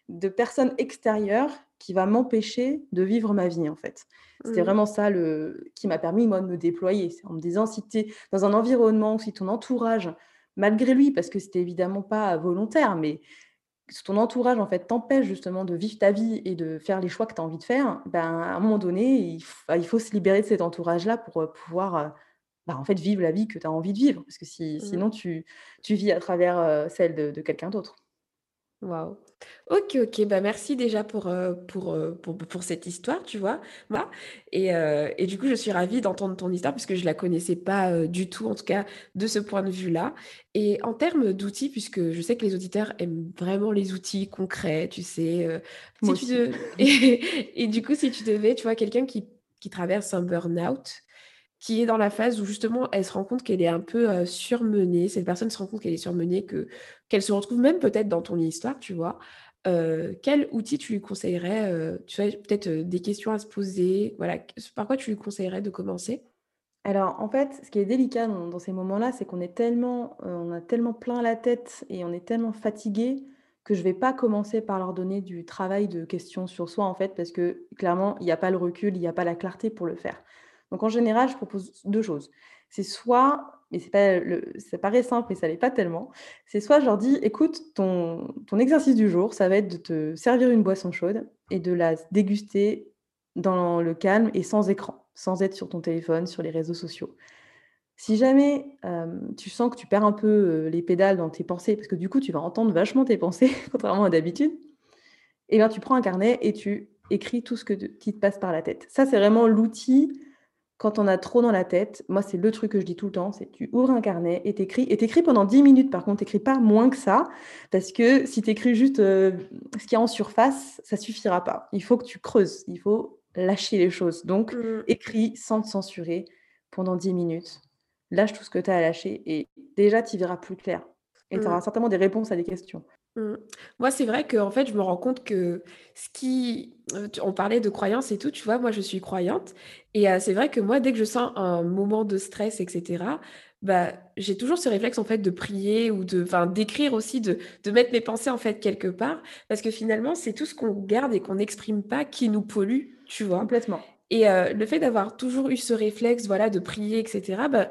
de personne extérieure qui va m'empêcher de vivre ma vie, en fait. C'était mmh. vraiment ça le, qui m'a permis, moi, de me déployer. En me disant, si tu es dans un environnement, si ton entourage, malgré lui, parce que c'était évidemment pas volontaire, mais si ton entourage, en fait, t'empêche justement de vivre ta vie et de faire les choix que tu as envie de faire, ben, à un moment donné, il, il faut se libérer de cet entourage-là pour pouvoir bah, en fait, vivre la vie que tu as envie de vivre. Parce que si, mmh. sinon, tu, tu vis à travers celle de, quelqu'un d'autre. Waouh. Ok, ok. Bah, merci déjà pour, pour, pour, pour, cette histoire, tu vois. Moi. Et, et, du coup, je suis ravie d'entendre ton histoire puisque je ne la connaissais pas du tout, en tout cas, de ce point de vue-là. Et en termes d'outils, puisque je sais que les auditeurs aiment vraiment les outils concrets, tu sais. si tu et, (laughs) et, du coup, si tu devais, tu vois, quelqu'un qui, qui traverse un burn-out, qui est dans la phase où justement elle se rend compte qu'elle est un peu surmenée, cette personne se rend compte qu'elle est surmenée, que, qu'elle se retrouve même peut-être dans ton histoire, tu vois. quel outil tu lui conseillerais Tu vois, peut-être des questions à se poser. Voilà, par quoi tu lui conseillerais de commencer? Alors, en fait, ce qui est délicat dans, ces moments-là, c'est qu'on est tellement, on a tellement plein la tête et on est tellement fatigué que je ne vais pas commencer par leur donner du travail de questions sur soi, en fait, parce que clairement, il n'y a pas le recul, il n'y a pas la clarté pour le faire. Donc en général, je propose deux choses. C'est soit, mais c'est pas ça paraît simple, mais ça l'est pas tellement. C'est soit je leur dis, écoute, ton, ton exercice du jour, ça va être de te servir une boisson chaude et de la déguster dans le calme et sans écran, sans être sur ton téléphone, sur les réseaux sociaux. Si jamais tu sens que tu perds un peu les pédales dans tes pensées, parce que du coup, tu vas entendre vachement tes pensées, (laughs) contrairement à d'habitude, eh bien tu prends un carnet et tu écris tout ce qui te passe par la tête. Ça, c'est vraiment l'outil quand on a trop dans la tête, moi, c'est le truc que je dis tout le temps, c'est tu ouvres un carnet et t'écris. Et t'écris pendant 10 minutes, par contre, t'écris pas moins que ça, parce que si t'écris juste euh, ce qu'il y a en surface, ça suffira pas. Il faut que tu creuses, il faut lâcher les choses. Donc, mmh. écris sans te censurer pendant 10 minutes. Lâche tout ce que tu as à lâcher et déjà, tu verras plus clair. Et tu auras mmh. certainement des réponses à des questions. Mmh. Moi, c'est vrai qu'en fait, je me rends compte que ce qui. Euh, on parlait de croyances et tout, tu vois, moi, je suis croyante. Et euh, c'est vrai que moi, dès que je sens un moment de stress, etc., bah, j'ai toujours ce réflexe, en fait, de prier ou de. Enfin, d'écrire aussi, de, de mettre mes pensées, en fait, quelque part. Parce que finalement, c'est tout ce qu'on garde et qu'on n'exprime pas qui nous pollue, tu vois. Complètement. Et euh, le fait d'avoir toujours eu ce réflexe, voilà, de prier, etc., bah,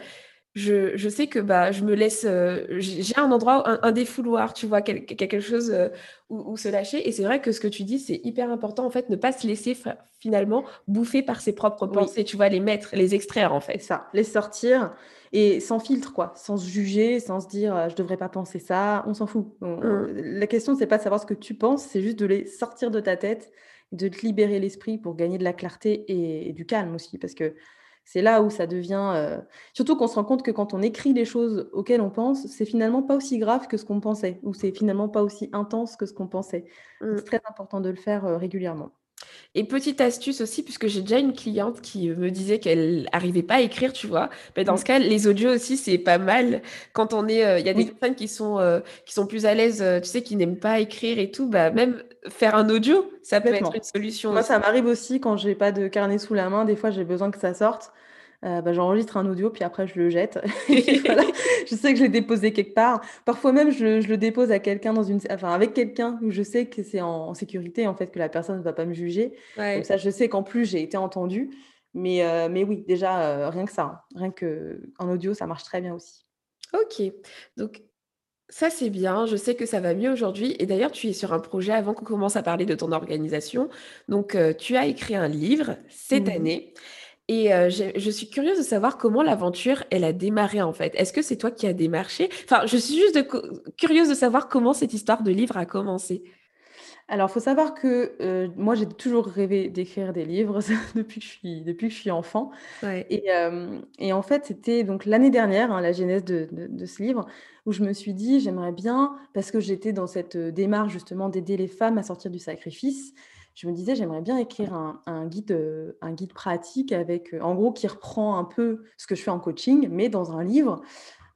je, je, sais que bah, je me laisse. Euh, j'ai un endroit, un, défouloir, tu vois, quelque chose euh, où, se lâcher. Et c'est vrai que ce que tu dis, c'est hyper important, en fait, ne pas se laisser finalement bouffer par ses propres pensées, tu vois, les mettre, les extraire, en fait. ça, les sortir et sans filtre, quoi, sans se juger, sans se dire euh, je devrais pas penser ça, on s'en fout. Mmh. La question, c'est pas de savoir ce que tu penses, c'est juste de les sortir de ta tête, de te libérer l'esprit pour gagner de la clarté et, et du calme aussi, parce que c'est là où ça devient. Euh, surtout qu'on se rend compte que quand on écrit les choses auxquelles on pense, c'est finalement pas aussi grave que ce qu'on pensait, ou c'est finalement pas aussi intense que ce qu'on pensait. Mmh. C'est très important de le faire euh, régulièrement. Et petite astuce aussi, puisque j'ai déjà une cliente qui me disait qu'elle n'arrivait pas à écrire, tu vois. Mais dans mmh. ce cas, les audios aussi, c'est pas mal. Quand on est, euh, il y a des personnes qui sont, euh, qui sont plus à l'aise, euh, tu sais, qui n'aiment pas écrire et tout, bah, même faire un audio, ça peut être une solution. Moi, ça m'arrive aussi quand j'ai pas de carnet sous la main. Des fois, j'ai besoin que ça sorte. Euh, bah, j'enregistre un audio, puis après je le jette. (laughs) (laughs) Je sais que je l'ai déposé quelque part. Parfois même, je, le dépose à quelqu'un dans une, enfin avec quelqu'un où je sais que c'est en, sécurité, en fait, que la personne ne va pas me juger. Comme ça, je sais qu'en plus j'ai été entendue. Mais, euh, mais oui, déjà euh, rien que ça, hein. rien que en audio, ça marche très bien aussi. Ok, donc ça, c'est bien. Je sais que ça va mieux aujourd'hui. Et d'ailleurs, tu es sur un projet avant qu'on commence à parler de ton organisation. Donc, tu as écrit un livre cette mmh année. Et je suis curieuse de savoir comment l'aventure, elle a démarré en fait. Est-ce que c'est toi qui as démarché? Enfin, je suis juste curieuse de savoir comment cette histoire de livre a commencé. Alors, il faut savoir que moi, j'ai toujours rêvé d'écrire des livres (laughs) depuis que je suis, depuis que je suis enfant. Et, et en fait, c'était donc l'année dernière, hein, la genèse de, de, ce livre, où je me suis dit, j'aimerais bien, parce que j'étais dans cette démarche justement d'aider les femmes à sortir du sacrifice, je me disais, j'aimerais bien écrire un, guide, euh, un guide pratique avec, euh, en gros, qui reprend un peu ce que je fais en coaching, mais dans un livre,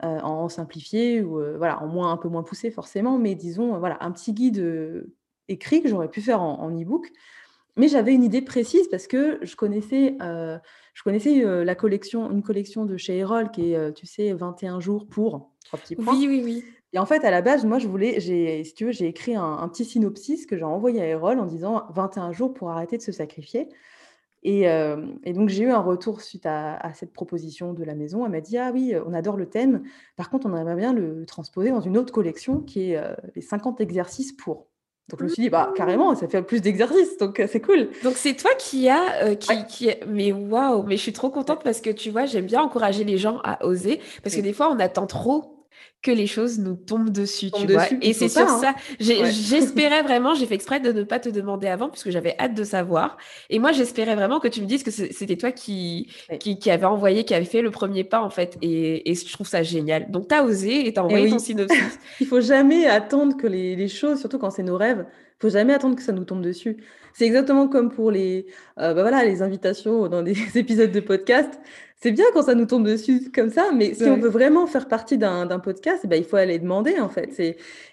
euh, en simplifié ou voilà, en moins, un peu moins poussé forcément, mais disons, voilà, un petit guide écrit que j'aurais pu faire en, e-book. Mais j'avais une idée précise parce que je connaissais, je connaissais la collection, une collection de chez Erol qui est, tu sais, 21 jours pour trois petits points. Oui, oui, oui. Et en fait, à la base, moi, je voulais, j'ai, si tu veux, j'ai écrit un, petit synopsis que j'ai envoyé à Erol en disant 21 jours pour arrêter de se sacrifier. Et, euh, donc, j'ai eu un retour suite à, cette proposition de la maison. Elle m'a dit Ah oui, on adore le thème. Par contre, on aimerait bien le transposer dans une autre collection qui est euh, les 50 exercices pour. Donc, je me suis dit Bah, carrément, ça fait plus d'exercices. Donc, euh, c'est cool. Donc, c'est toi qui as. qui, qui, Mais waouh, mais je suis trop contente parce que tu vois, j'aime bien encourager les gens à oser. Parce que des fois, on attend trop que les choses nous tombent dessus, tu vois. Et c'est sur ça, hein. j'espérais vraiment, j'ai fait exprès de ne pas te demander avant, puisque j'avais hâte de savoir. Et moi, j'espérais vraiment que tu me dises que c'était toi qui, qui, avait envoyé, qui avait fait le premier pas, en fait. Et, je trouve ça génial. Donc, tu as osé et tu as envoyé ton synopsis. (laughs) Il faut jamais attendre que les, les choses, surtout quand c'est nos rêves, il faut jamais attendre que ça nous tombe dessus. C'est exactement comme pour les, euh, bah voilà, les invitations dans des (laughs) épisodes de podcast c'est bien quand ça nous tombe dessus comme ça, mais si on veut vraiment faire partie d'un podcast, eh ben, il faut aller demander en fait.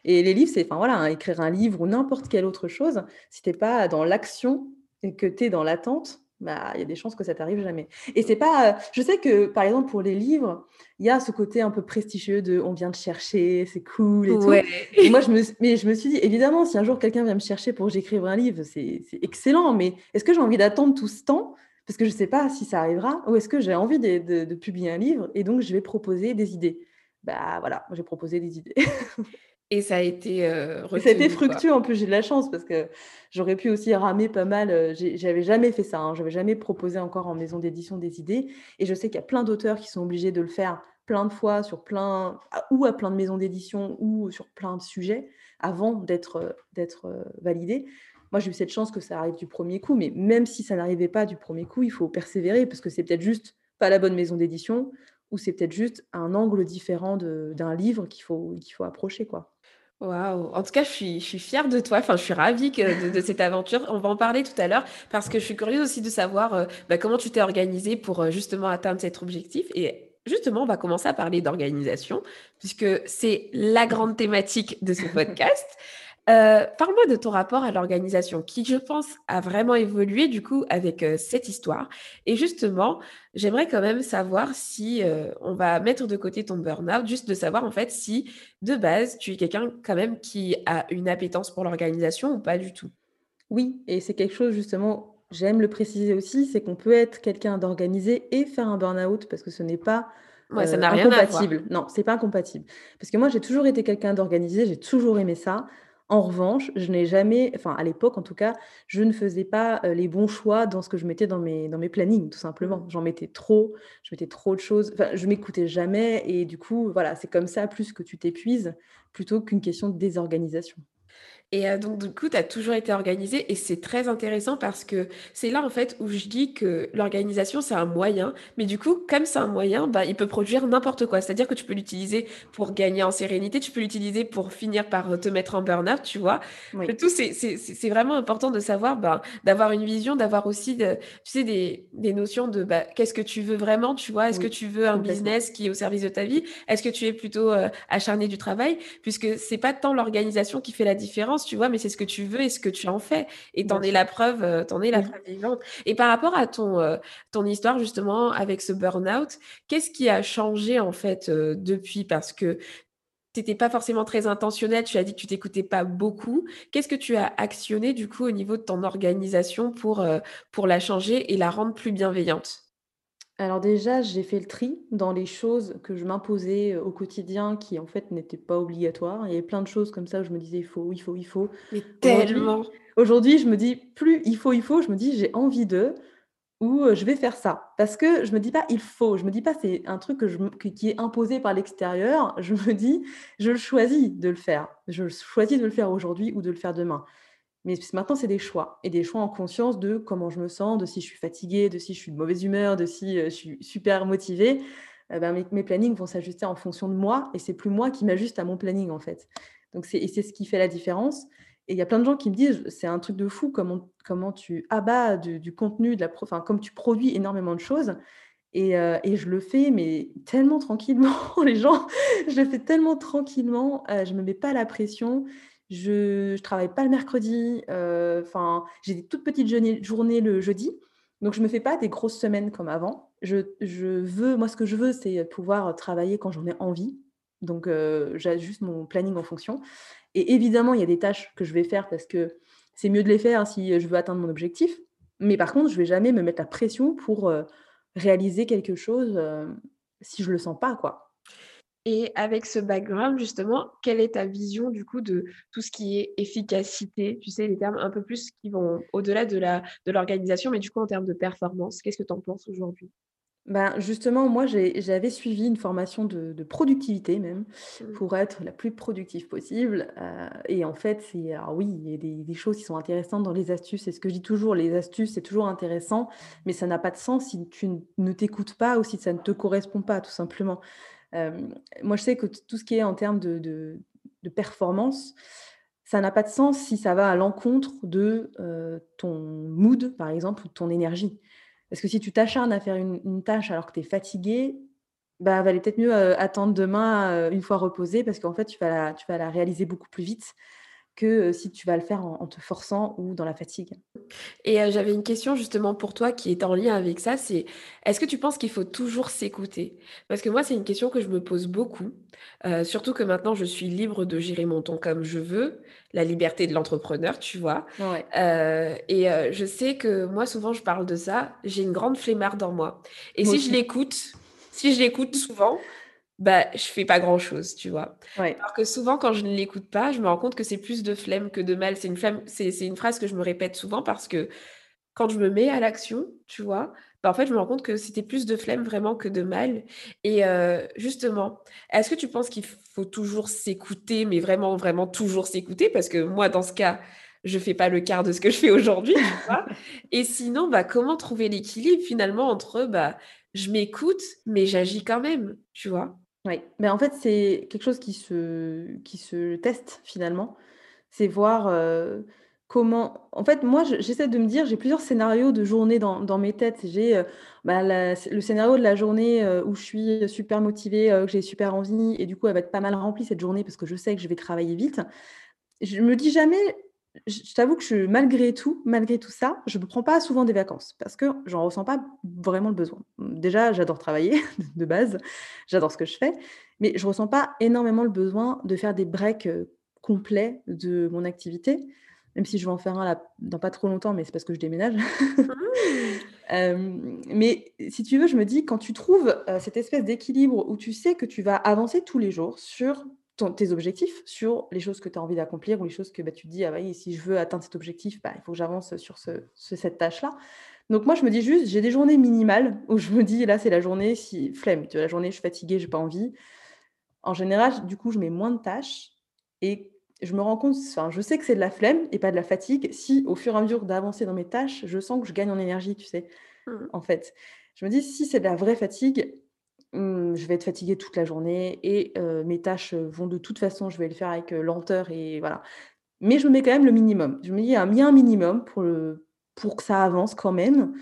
Et les livres, c'est enfin voilà, hein, écrire un livre ou n'importe quelle autre chose, si tu n'es pas dans l'action et que tu es dans l'attente, bah, il y a des chances que ça t'arrive jamais. Et c'est pas. Euh, je sais que, par exemple, pour les livres, il y a ce côté un peu prestigieux de on vient te chercher, c'est cool et tout. Et moi, je me, mais je me suis dit, évidemment, si un jour quelqu'un vient me chercher pour que j'écrive un livre, c'est excellent, mais est-ce que j'ai envie d'attendre tout ce temps parce que je ne sais pas si ça arrivera, ou est-ce que j'ai envie de, publier un livre et donc je vais proposer des idées. Bah voilà, j'ai proposé des idées. (laughs) et ça a été euh, Ça a été fructueux, en plus j'ai de la chance parce que j'aurais pu aussi ramer pas mal. Euh, j'avais jamais fait ça, hein, j'avais jamais proposé encore en maison d'édition des idées. Et je sais qu'il y a plein d'auteurs qui sont obligés de le faire plein de fois sur plein ou à plein de maisons d'édition ou sur plein de sujets avant d'être d'être euh, validé. Moi, j'ai eu cette chance que ça arrive du premier coup, mais même si ça n'arrivait pas du premier coup, il faut persévérer parce que c'est peut-être juste pas la bonne maison d'édition, ou c'est peut-être juste un angle différent d'un livre qu'il faut, qu'il faut approcher. quoi. Waouh! En tout cas, je suis, je suis fière de toi. Enfin, je suis ravie que de, cette aventure. On va en parler tout à l'heure parce que je suis curieuse aussi de savoir euh, bah, comment tu t'es organisée pour euh, justement atteindre cet objectif. Et justement, on va commencer à parler d'organisation puisque c'est la grande thématique de ce (laughs) podcast. Euh, parle-moi de ton rapport à l'organisation qui, je pense, a vraiment évolué du coup avec euh, cette histoire. Et justement, j'aimerais quand même savoir si euh, on va mettre de côté ton burn-out, juste de savoir en fait si de base tu es quelqu'un quand même qui a une appétence pour l'organisation ou pas du tout? Oui, et c'est quelque chose justement, j'aime le préciser aussi, c'est qu'on peut être quelqu'un d'organisé et faire un burn-out parce que ce n'est pas Ouais, ça n'a rien à voir. Non, c'est pas incompatible. Parce que moi, j'ai toujours été quelqu'un d'organisé, j'ai toujours aimé ça. En revanche, je n'ai jamais, enfin à l'époque en tout cas, je ne faisais pas les bons choix dans ce que je mettais dans mes, dans mes plannings, tout simplement. Mmh. J'en mettais trop, je mettais trop de choses, enfin, je m'écoutais jamais et du coup, voilà, c'est comme ça plus que tu t'épuises plutôt qu'une question de désorganisation. Et euh, donc, du coup, tu as toujours été organisé et c'est très intéressant parce que c'est là, en fait, où je dis que l'organisation, c'est un moyen. Mais du coup, comme c'est un moyen, bah, il peut produire n'importe quoi. C'est-à-dire que tu peux l'utiliser pour gagner en sérénité, tu peux l'utiliser pour finir par te mettre en burn-out, tu vois. Le tout, c'est vraiment important de savoir, bah, d'avoir une vision, d'avoir aussi, de, tu sais, des, des notions de bah, qu'est-ce que tu veux vraiment, tu vois? Est-ce que tu veux un business qui est au service de ta vie? Est-ce que tu es plutôt euh, acharné du travail? Puisque c'est pas tant l'organisation qui fait la différence tu vois, mais c'est ce que tu veux et ce que tu en fais. Et t'en es la preuve, euh, t'en es la preuve vivante. Et par rapport à ton, euh, ton histoire, justement, avec ce burn-out, qu'est-ce qui a changé, en fait, euh, depuis? Parce que tu n'étais pas forcément très intentionnel, tu as dit que tu t'écoutais pas beaucoup. Qu'est-ce que tu as actionné, du coup, au niveau de ton organisation pour, pour la changer et la rendre plus bienveillante? Alors déjà, j'ai fait le tri dans les choses que je m'imposais, au quotidien qui, en fait, n'étaient pas obligatoires. Il y avait plein de choses comme ça où je me disais: «Il faut, il faut, il faut». Mais tellement! aujourd'hui, je me dis plus: «Il faut, il faut», je me dis: «J'ai envie de» ou «Je vais faire ça». Parce que je me dis pas: «Il faut», je me dis pas: «C'est un truc que je qui est imposé par l'extérieur». Je me dis: «Je le choisis de le faire. Je choisis de le faire aujourd'hui ou de le faire demain». Mais maintenant, c'est des choix et des choix en conscience de comment je me sens, de si je suis fatiguée, de si je suis de mauvaise humeur, de si je suis super motivée. Eh ben, mes, plannings vont s'ajuster en fonction de moi et c'est plus moi qui m'ajuste à mon planning en fait. Donc c'est, ce qui fait la différence. Et il y a plein de gens qui me disent, c'est un truc de fou comment, comment tu abats du, contenu, de la enfin, comme tu produis énormément de choses. Et, et, je le fais, mais tellement tranquillement, (laughs) les gens, je le fais tellement tranquillement, je ne me mets pas la pression. Je ne travaille pas le mercredi. Euh, enfin, j'ai des toutes petites journées le jeudi. Donc, je ne me fais pas des grosses semaines comme avant. Je, veux, moi, ce que je veux, c'est pouvoir travailler quand j'en ai envie. Donc, euh, j'ajuste mon planning en fonction. Et évidemment, il y a des tâches que je vais faire parce que c'est mieux de les faire si je veux atteindre mon objectif. Mais par contre, je ne vais jamais me mettre la pression pour euh, réaliser quelque chose si je ne le sens pas, quoi. Et avec ce background, justement, quelle est ta vision du coup de tout ce qui est efficacité? Tu sais, les termes un peu plus qui vont au-delà de la de l'organisation, mais du coup en termes de performance, qu'est-ce que tu en penses aujourd'hui? Ben justement, moi, j'avais suivi une formation de, productivité même mmh. pour être la plus productive possible. Euh, et en fait, c'est oui, il y a des, des, choses qui sont intéressantes dans les astuces. C'est ce que je dis toujours, les astuces, c'est toujours intéressant, mais ça n'a pas de sens si tu ne t'écoutes pas ou si ça ne te correspond pas, tout simplement moi, je sais que tout ce qui est en termes de, performance, ça n'a pas de sens si ça va à l'encontre de ton mood, par exemple, ou de ton énergie. Parce que si tu t'acharnes à faire une, tâche alors que tu es fatigué, bah, valait peut-être mieux attendre demain, une fois reposé, parce qu'en fait, tu vas la réaliser beaucoup plus vite que si tu vas le faire en, te forçant ou dans la fatigue. Et j'avais une question justement pour toi qui est en lien avec ça, c'est est-ce que tu penses qu'il faut toujours s'écouter? Parce que moi, c'est une question que je me pose beaucoup, surtout que maintenant, je suis libre de gérer mon temps comme je veux, la liberté de l'entrepreneur, tu vois. et je sais que moi, souvent, je parle de ça, j'ai une grande flemmarde en moi. Et si je l'écoute, si je l'écoute souvent, bah, je fais pas grand-chose, tu vois. Alors que souvent, quand je ne l'écoute pas, je me rends compte que c'est plus de flemme que de mal. C'est une flemme, c'est, une phrase que je me répète souvent parce que quand je me mets à l'action, tu vois, bah, en fait, je me rends compte que c'était plus de flemme vraiment que de mal. Et euh, justement, est-ce que tu penses qu'il faut toujours s'écouter, mais vraiment, vraiment toujours s'écouter? Parce que moi, dans ce cas, je fais pas le quart de ce que je fais aujourd'hui, tu vois. (laughs) Et sinon, bah, comment trouver l'équilibre finalement entre bah, je m'écoute, mais j'agis quand même, tu vois? Oui, mais en fait, c'est quelque chose qui se, qui se teste finalement. C'est voir comment. En fait, moi, j'essaie de me dire, j'ai plusieurs scénarios de journée dans, dans mes têtes. J'ai bah, le scénario de la journée où je suis super motivée, que j'ai super envie, et du coup, elle va être pas mal remplie cette journée parce que je sais que je vais travailler vite. Je me dis jamais, je t'avoue que je, malgré tout, malgré tout ça, je ne prends pas souvent des vacances parce que j'en ressens pas vraiment le besoin. Déjà, j'adore travailler (laughs) de base, j'adore ce que je fais, mais je ressens pas énormément le besoin de faire des breaks complets de mon activité, même si je vais en faire un dans pas trop longtemps, mais c'est parce que je déménage. Mmh. (laughs) mais si tu veux, je me dis, quand tu trouves cette espèce d'équilibre où tu sais que tu vas avancer tous les jours sur tes objectifs, sur les choses que tu as envie d'accomplir ou les choses que bah, tu te dis, ah oui, si je veux atteindre cet objectif, bah, il faut que j'avance sur ce, cette tâche-là. Donc moi, je me dis juste, j'ai des journées minimales où je me dis, là, c'est la journée, si flemme, la journée, je suis fatiguée, j'ai pas envie. En général, du coup, je mets moins de tâches et je me rends compte, enfin, je sais que c'est de la flemme et pas de la fatigue si au fur et à mesure d'avancer dans mes tâches, je sens que je gagne en énergie, tu sais, mmh. en fait. Je me dis, si c'est de la vraie fatigue, je vais être fatiguée toute la journée et mes tâches vont de toute façon, je vais le faire avec lenteur et voilà. Mais je me mets quand même le minimum. Je me dis: «Il y a un minimum pour pour que ça avance quand même».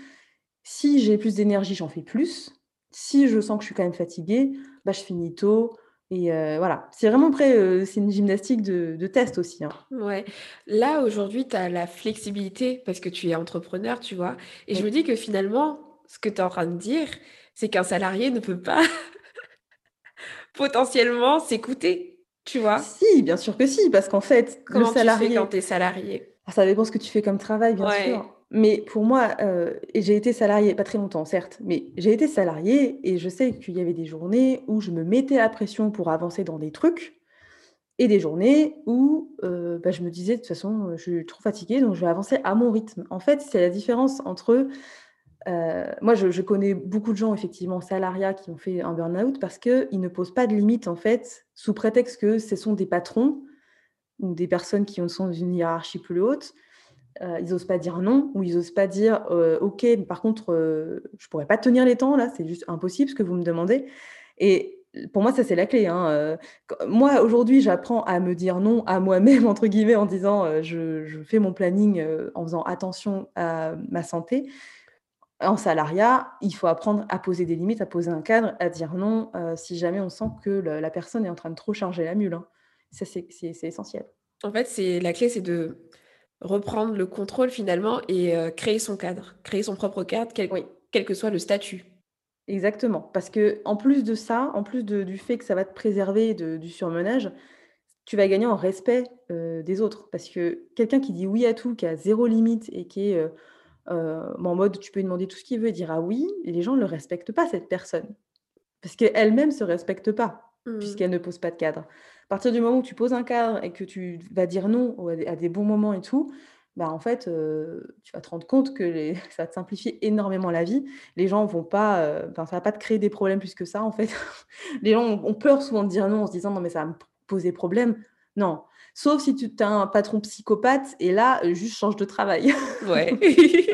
Si j'ai plus d'énergie, j'en fais plus. Si je sens que je suis quand même fatiguée, bah, je finis tôt et voilà. C'est vraiment après, c'est une gymnastique de test aussi, hein. Ouais. Là, aujourd'hui, tu as la flexibilité parce que tu es entrepreneur, tu vois? Et je me dis que finalement, ce que tu es en train de dire, c'est qu'un salarié ne peut pas (laughs) potentiellement s'écouter, tu vois? Si, bien sûr que si, parce qu'en fait, le salarié... tu fais quand tu es salarié? Ah, ça dépend ce que tu fais comme travail, bien sûr. Mais pour moi, euh, et j'ai été salariée, pas très longtemps, certes, mais j'ai été salariée et je sais qu'il y avait des journées où je me mettais la pression pour avancer dans des trucs et des journées où euh, bah, je me disais, de toute façon, je suis trop fatiguée, donc je vais avancer à mon rythme. En fait, c'est la différence entre euh, moi, je, connais beaucoup de gens, effectivement, salariats qui ont fait un burn-out parce qu'ils ne posent pas de limites, en fait, sous prétexte que ce sont des patrons ou des personnes qui sont dans une hiérarchie plus haute. Euh, ils n'osent pas dire non ou ils n'osent pas dire euh, OK, par contre, je ne pourrais pas tenir les temps, là, c'est juste impossible ce que vous me demandez. Et pour moi, ça, c'est la clé. Hein, moi, aujourd'hui, j'apprends à me dire non à moi-même, (laughs) entre guillemets, en disant je, fais mon planning en faisant attention à ma santé en salariat, il faut apprendre à poser des limites, à poser un cadre, à dire non euh, si jamais on sent que la personne est en train de trop charger la mule. Hein. Ça, c'est essentiel. En fait, c'est la clé, c'est de reprendre le contrôle finalement et euh, créer son cadre, créer son propre cadre, quel, quel, que soit le statut. Exactement. Parce que en plus de ça, en plus du fait que ça va te préserver du surmenage, tu vas gagner en respect euh, des autres. Parce que quelqu'un qui dit oui à tout, qui a zéro limite et qui est euh, en mode, tu peux lui demander tout ce qu'il veut, dire ah oui, et les gens ne le respectent pas, cette personne. Parce qu'elle-même ne se respecte pas, mmh. puisqu'elle ne pose pas de cadre. À partir du moment où tu poses un cadre et que tu vas dire non à des, bons moments et tout, bah en fait, tu vas te rendre compte que les, (laughs) ça va te simplifier énormément la vie. Les gens vont pas, euh, ça va pas te créer des problèmes plus que ça, en fait. (laughs) les gens ont, peur souvent de dire non en se disant non, mais ça va me poser problème. Non, Sauf si tu as un patron psychopathe et là, juste change de travail. Ouais. (laughs)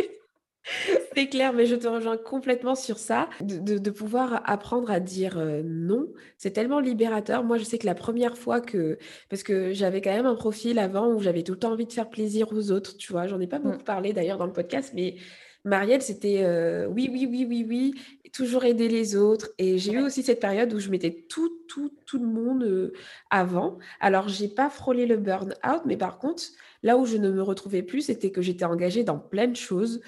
C'est clair, mais je te rejoins complètement sur ça. De, pouvoir apprendre à dire euh, non, c'est tellement libérateur. Moi, je sais que la première fois que. Parce que j'avais quand même un profil avant où j'avais tout le temps envie de faire plaisir aux autres, tu vois. J'en ai pas mmh. beaucoup parlé d'ailleurs dans le podcast, mais Marielle, c'était euh, oui, oui, oui, oui, oui, toujours aider les autres. Et j'ai eu aussi cette période où je mettais tout, tout, tout le monde euh, avant. Alors, j'ai pas frôlé le burn-out, mais par contre, là où je ne me retrouvais plus, c'était que j'étais engagée dans plein de choses,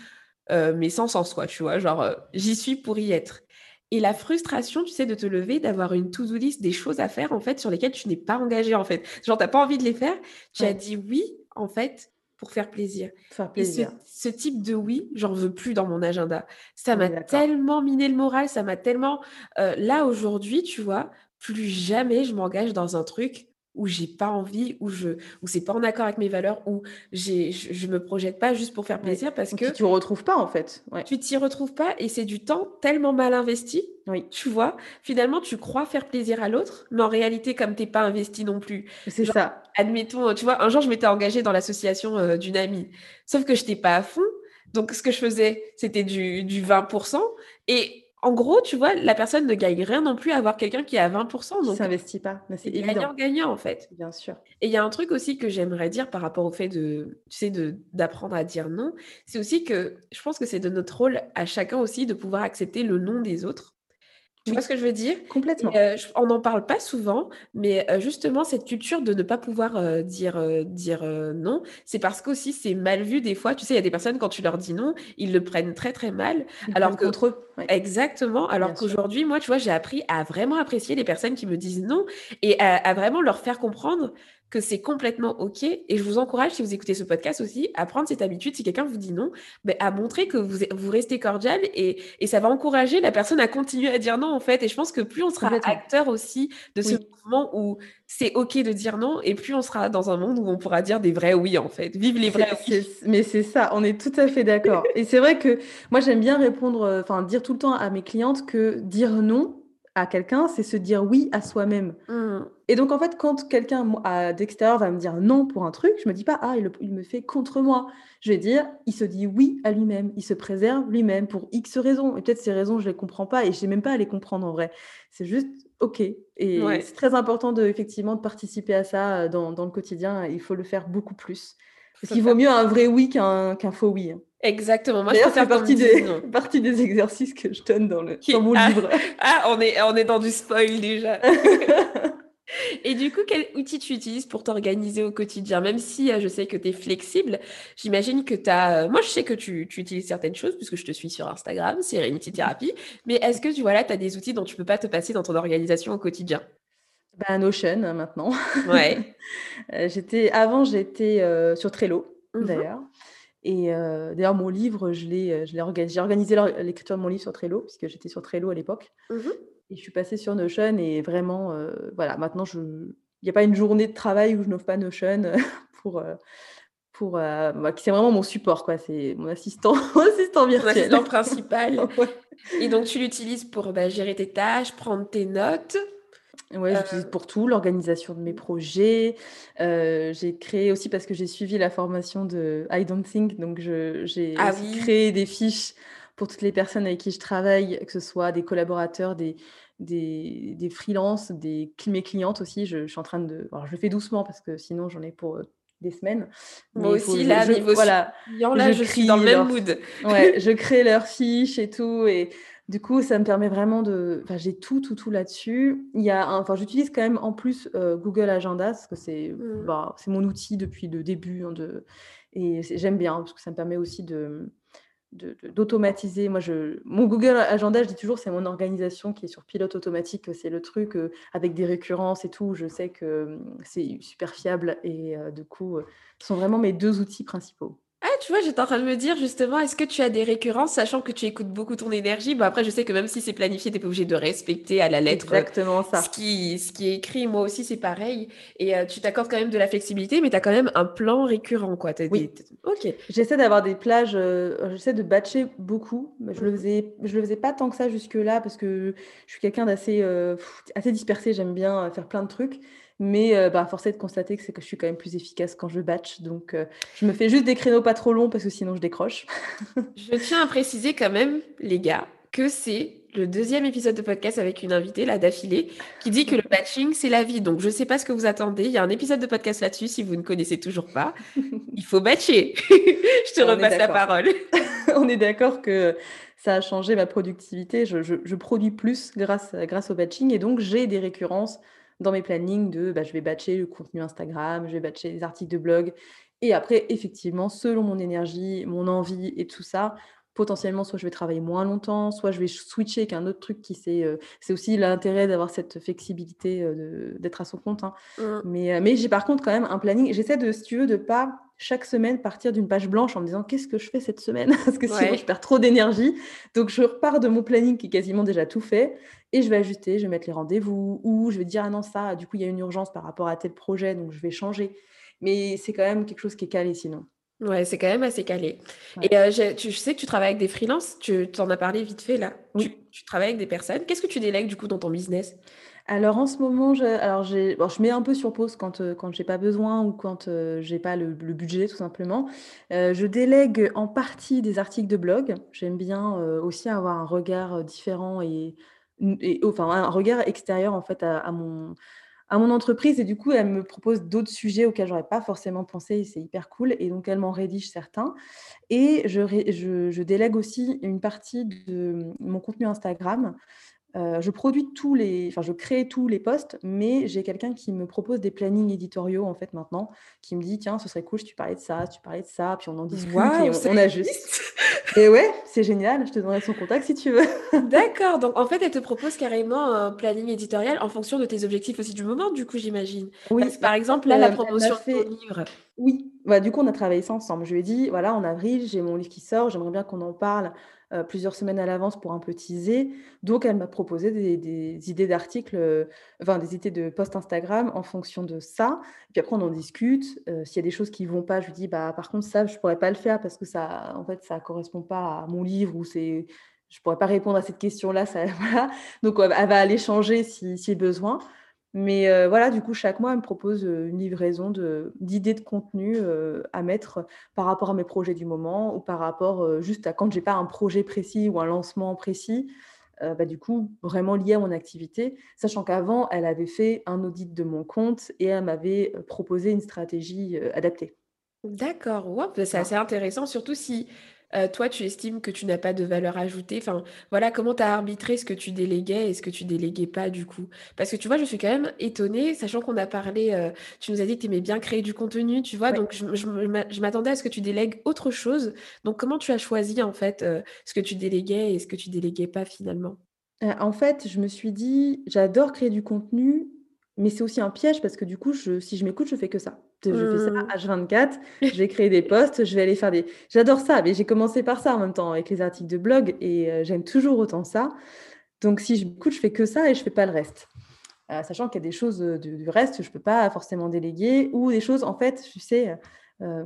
euh, mais sans sens, quoi, tu vois. Genre, j'y suis pour y être. Et la frustration, tu sais, de te lever, d'avoir une to-do list des choses à faire, en fait, sur lesquelles tu n'es pas engagée, en fait. Genre, tu n'as pas envie de les faire. Tu as dit oui, en fait, pour faire plaisir. Faire plaisir. ce, type de oui, j'en veux plus dans mon agenda. Ça m'a tellement miné le moral, ça m'a tellement... Euh, là, aujourd'hui, tu vois, plus jamais je m'engage dans un truc où j'ai pas envie, où je, où c'est pas en accord avec mes valeurs, où j'ai, je, je, me projette pas juste pour faire plaisir parce que tu retrouves pas en fait. Ouais. Tu t'y retrouves pas et c'est du temps tellement mal investi. Oui. Tu vois, finalement tu crois faire plaisir à l'autre, mais en réalité comme t'es pas investi non plus. C'est ça. Admettons, tu vois, un jour je m'étais engagée dans l'association euh, d'une amie, sauf que je n'étais pas à fond. Donc ce que je faisais, c'était du, du 20% et en gros, tu vois, la personne ne gagne rien non plus à avoir quelqu'un qui est à 20%. Donc, s'investit pas. C'est gagnant-gagnant, en fait. Bien sûr. Et il y a un truc aussi que j'aimerais dire par rapport au fait de, tu sais, d'apprendre à dire non. C'est aussi que je pense que c'est de notre rôle à chacun aussi de pouvoir accepter le non des autres. Tu vois ce que je veux dire? Complètement. Euh, on n'en parle pas souvent, mais euh, justement, cette culture de ne pas pouvoir euh, dire, dire non, c'est parce qu'aussi c'est mal vu des fois. Tu sais, il y a des personnes, quand tu leur dis non, ils le prennent très très mal. alors que... contre eux. Exactement. Alors qu'aujourd'hui, moi, tu vois, j'ai appris à vraiment apprécier les personnes qui me disent non et à vraiment leur faire comprendre que c'est complètement OK. Et je vous encourage, si vous écoutez ce podcast aussi, à prendre cette habitude, si quelqu'un vous dit non, ben, à montrer que vous, vous restez cordial et, et, ça va encourager la personne à continuer à dire non, en fait. Et je pense que plus on sera acteur aussi de ce mouvement où c'est OK de dire non, et plus on sera dans un monde où on pourra dire des vrais oui, en fait. Vive les vrais oui. Mais c'est ça, on est tout à fait d'accord. et c'est vrai que moi, j'aime bien répondre, enfin, dire tout le temps à mes clientes que dire non, à quelqu'un, c'est se dire oui à soi-même. Mmh. Et donc, en fait, quand quelqu'un d'extérieur va me dire non pour un truc, je me dis pas, ah, il, me fait contre moi. Je vais dire, il se dit oui à lui-même, il se préserve lui-même pour X raisons. Et peut-être ces raisons, je les comprends pas et je n'ai même pas à les comprendre en vrai. C'est juste OK. Et c'est très important de, effectivement, de participer à ça euh, dans, dans, le quotidien. Il faut le faire beaucoup plus. Parce qu'il vaut mieux un vrai oui qu'un faux oui. Hein. Exactement. Moi, je préfère partie des, (laughs) partie des exercices que je donne dans, le, dans mon ah, livre. (laughs) Ah, on est, on est dans du spoil déjà. (laughs) Et du coup, quel outil tu utilises pour t'organiser au quotidien? Même si euh, je sais que tu es flexible, j'imagine que tu as... Euh, moi, je sais que tu, tu, utilises certaines choses puisque je te suis sur Instagram, Serenity Therapy. Mais est-ce que tu voilà, as des outils dont tu peux pas te passer dans ton organisation au quotidien? Bah, Notion hein, maintenant. Ouais. (laughs) Euh, j'étais avant j'étais sur Trello mmh d'ailleurs. Et d'ailleurs, mon livre, je l'ai, je l'ai j'ai organisé l'écriture de mon livre sur Trello, puisque j'étais sur Trello à l'époque. Mmh et je suis passée sur Notion et vraiment, voilà, maintenant, je... il n'y a pas une journée de travail où je n'offre pas Notion (laughs) pour, pour bah, c'est vraiment mon support, quoi. C'est mon assistant, assistant (laughs) virtuel. Mon assistant principal. Et donc, tu l'utilises pour bah, gérer tes tâches, prendre tes notes. Oui, j'utilise pour tout, l'organisation de mes projets. j'ai créé aussi parce que j'ai suivi la formation de I Don't Think, donc j'ai ah créé des fiches pour toutes les personnes avec qui je travaille, que ce soit des collaborateurs, des, des, des freelances, des, mes clientes aussi. Je, suis en train de. Alors, je le fais doucement parce que sinon, j'en ai pour des semaines. Moi aussi, là, niveau voilà, là, je, suis dans le même mood. ouais, (laughs) je crée leurs fiches et tout. Et du coup, ça me permet vraiment de. Enfin, j'ai tout, tout, tout là-dessus. Il y a, enfin, j'utilise quand même en plus euh, Google Agenda parce que c'est, mmh. bah, c'est mon outil depuis le début. Hein, de... Et j'aime bien parce que ça me permet aussi de, d'automatiser. Moi, je, mon Google Agenda, je dis toujours, c'est mon organisation qui est sur pilote automatique. C'est le truc euh, avec des récurrences et tout. Je sais que hum, c'est super fiable et euh, du coup, ce sont vraiment mes deux outils principaux. Tu vois, j'étais en train de me dire justement, est-ce que tu as des récurrences, sachant que tu écoutes beaucoup ton énergie? Bon, après, je sais que même si c'est planifié, tu n'es pas obligé de respecter à la lettre Exactement ça. Ce, qui, ce qui est écrit. Moi aussi, c'est pareil. Et euh, tu t'accordes quand même de la flexibilité, mais tu as quand même un plan récurrent. Quoi. oui. Ok. J'essaie d'avoir des plages, euh, j'essaie de batcher beaucoup. Mais je le faisais, je le faisais pas tant que ça jusque-là, parce que je suis quelqu'un d'assez euh, assez dispersé. J'aime bien faire plein de trucs. Mais euh, bah, force est de constater que c'est que je suis quand même plus efficace quand je batch. Donc, euh, je me fais juste des créneaux pas trop longs parce que sinon je décroche. (laughs) je tiens à préciser quand même, les gars, que c'est le deuxième épisode de podcast avec une invitée, là, d'affilée, qui dit que le batching, c'est la vie. Donc, je ne sais pas ce que vous attendez. Il y a un épisode de podcast là-dessus, si vous ne connaissez toujours pas. (laughs) Il faut batcher. (laughs) je te repasse la parole. On est d'accord que ça a changé ma productivité. Je, je, produis plus grâce, grâce au batching et donc j'ai des récurrences dans mes plannings de bah, je vais batcher le contenu Instagram, je vais batcher les articles de blog. Et après, effectivement, selon mon énergie, mon envie et tout ça, potentiellement, soit je vais travailler moins longtemps, soit je vais switcher avec un autre truc qui c'est. Euh, c'est aussi l'intérêt d'avoir cette flexibilité euh, d'être à son compte. Hein. Mmh. Mais, euh, mais j'ai par contre quand même un planning. J'essaie de, si tu veux, de pas chaque semaine partir d'une page blanche en me disant qu'est-ce que je fais cette semaine? (laughs) Parce que sinon, je perds trop d'énergie. Donc, je repars de mon planning qui est quasiment déjà tout fait et je vais ajuster, je vais mettre les rendez-vous ou je vais dire ah non, ça, du coup, il y a une urgence par rapport à tel projet, donc je vais changer. Mais c'est quand même quelque chose qui est calé sinon. Ouais, c'est quand même assez calé. Et euh, je, tu, sais que tu travailles avec des freelances, tu t'en as parlé vite fait là. Tu, tu travailles avec des personnes. Qu'est-ce que tu délègues du coup dans ton business? Alors en ce moment, je, alors j'ai, je mets un peu sur pause quand, euh, quand j'ai pas besoin ou quand euh, j'ai pas le, budget tout simplement. Euh, je délègue en partie des articles de blog. J'aime bien aussi avoir un regard différent et, et, enfin un regard extérieur en fait à, mon à mon entreprise et du coup elle me propose d'autres sujets auxquels j'aurais pas forcément pensé c'est hyper cool et donc elle m'en rédige certains et je, je délègue aussi une partie de mon contenu Instagram je produis tous les, enfin, je crée tous les posts, mais j'ai quelqu'un qui me propose des plannings éditoriaux en fait maintenant, qui me dit tiens, ce serait cool si tu parlais de ça, si tu parlais de ça, puis on en discute et on, ajuste. (laughs) et ouais, c'est génial. Je te donnerai son contact si tu veux. (laughs) D'accord. Donc en fait, elle te propose carrément un planning éditorial en fonction de tes objectifs aussi du moment, du coup, j'imagine. Oui. par exemple, là, la promotion de ton livre. Oui. Bah, du coup, on a travaillé ça ensemble. Je lui ai dit voilà, en avril, j'ai mon livre qui sort, j'aimerais bien qu'on en parle euh, plusieurs semaines à l'avance pour un peu teaser. Donc, elle m'a proposé des, idées d'articles, euh, des idées de post Instagram en fonction de ça. Et puis après, on en discute. Euh, s'il y a des choses qui ne vont pas, je lui dis, bah, par contre, ça, je ne pourrais pas le faire parce que ça, en fait, correspond pas à mon livre ou c'est je pourrais pas répondre à cette question-là. (laughs) Donc, elle va aller changer si, si besoin. Mais euh, voilà, du coup, chaque mois, elle me propose euh, une livraison d'idées de, contenu euh, à mettre par rapport à mes projets du moment ou par rapport juste à quand j'ai pas un projet précis ou un lancement précis. Bah, du coup, vraiment lié à mon activité, sachant qu'avant, elle avait fait un audit de mon compte et elle m'avait proposé une stratégie adaptée. D'accord, c'est assez intéressant, surtout si euh, toi, tu estimes que tu n'as pas de valeur ajoutée. Enfin, voilà, comment tu as arbitré ce que tu déléguais et ce que tu déléguais pas du coup? Parce que tu vois, je suis quand même étonnée, sachant qu'on a parlé, euh, tu nous as dit que tu aimais bien créer du contenu, tu vois, donc je, m'attendais à ce que tu délègues autre chose. Donc, comment tu as choisi en fait euh, ce que tu déléguais et ce que tu déléguais pas finalement? En fait, je me suis dit, j'adore créer du contenu, mais c'est aussi un piège parce que du coup, je, si je m'écoute, je fais que ça. Je fais ça mmh. H24, je vais créer des posts, je vais aller faire des... J'adore ça, mais j'ai commencé par ça en même temps avec les articles de blog et euh, j'aime toujours autant ça. Donc si je m'écoute, je fais que ça et je fais pas le reste. Euh, sachant qu'il y a des choses euh, du, reste, je ne peux pas forcément déléguer ou des choses, en fait, tu sais,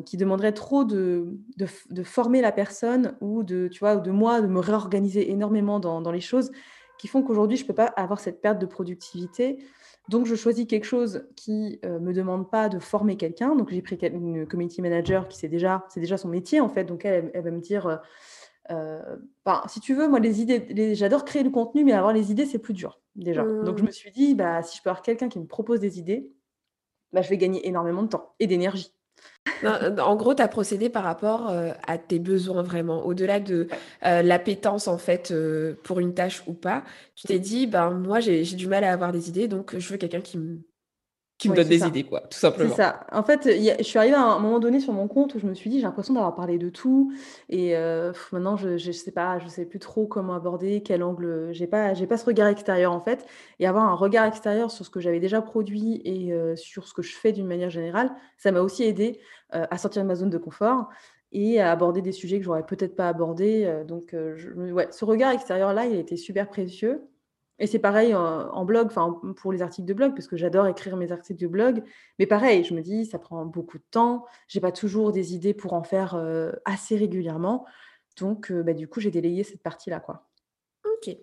qui demanderaient trop de, de, former la personne ou de, tu vois, de moi, de me réorganiser énormément dans, dans les choses qui font qu'aujourd'hui, je ne peux pas avoir cette perte de productivité donc, je choisis quelque chose qui ne euh, me demande pas de former quelqu'un. Donc, j'ai pris une community manager qui c'est déjà, c'est déjà son métier en fait. Donc, elle, elle va me dire, euh, euh, ben, si tu veux, moi, les idées, j'adore créer du contenu, mais avoir les idées, c'est plus dur déjà. Donc, je mmh. me suis dit, bah, si je peux avoir quelqu'un qui me propose des idées, bah, je vais gagner énormément de temps et d'énergie. Euh, en gros, tu as procédé par rapport euh, à tes besoins vraiment, au-delà de euh, l'appétence en fait pour une tâche ou pas. Tu t'es dit, ben moi j'ai du mal à avoir des idées, donc je veux quelqu'un qui me qui me donne des idées, quoi, tout simplement. C'est ça. En fait, je suis arrivée à un moment donné sur mon compte où je me suis dit, j'ai l'impression d'avoir parlé de tout. Et euh, maintenant, je ne sais pas, je sais plus trop comment aborder, quel angle. J'ai pas, j'ai pas ce regard extérieur, en fait. Et avoir un regard extérieur sur ce que j'avais déjà produit et euh, sur ce que je fais d'une manière générale, ça m'a aussi aidé euh, à sortir de ma zone de confort et à aborder des sujets que j'aurais peut-être pas abordés. donc, je, ouais, ce regard extérieur-là, il a été super précieux. Et c'est pareil en, blog, enfin pour les articles de blog, parce que j'adore écrire mes articles de blog. Mais pareil, je me dis, ça prend beaucoup de temps. J'ai pas toujours des idées pour en faire euh, assez régulièrement. Donc, euh, bah, du coup, j'ai délayé cette partie-là, quoi. Ok.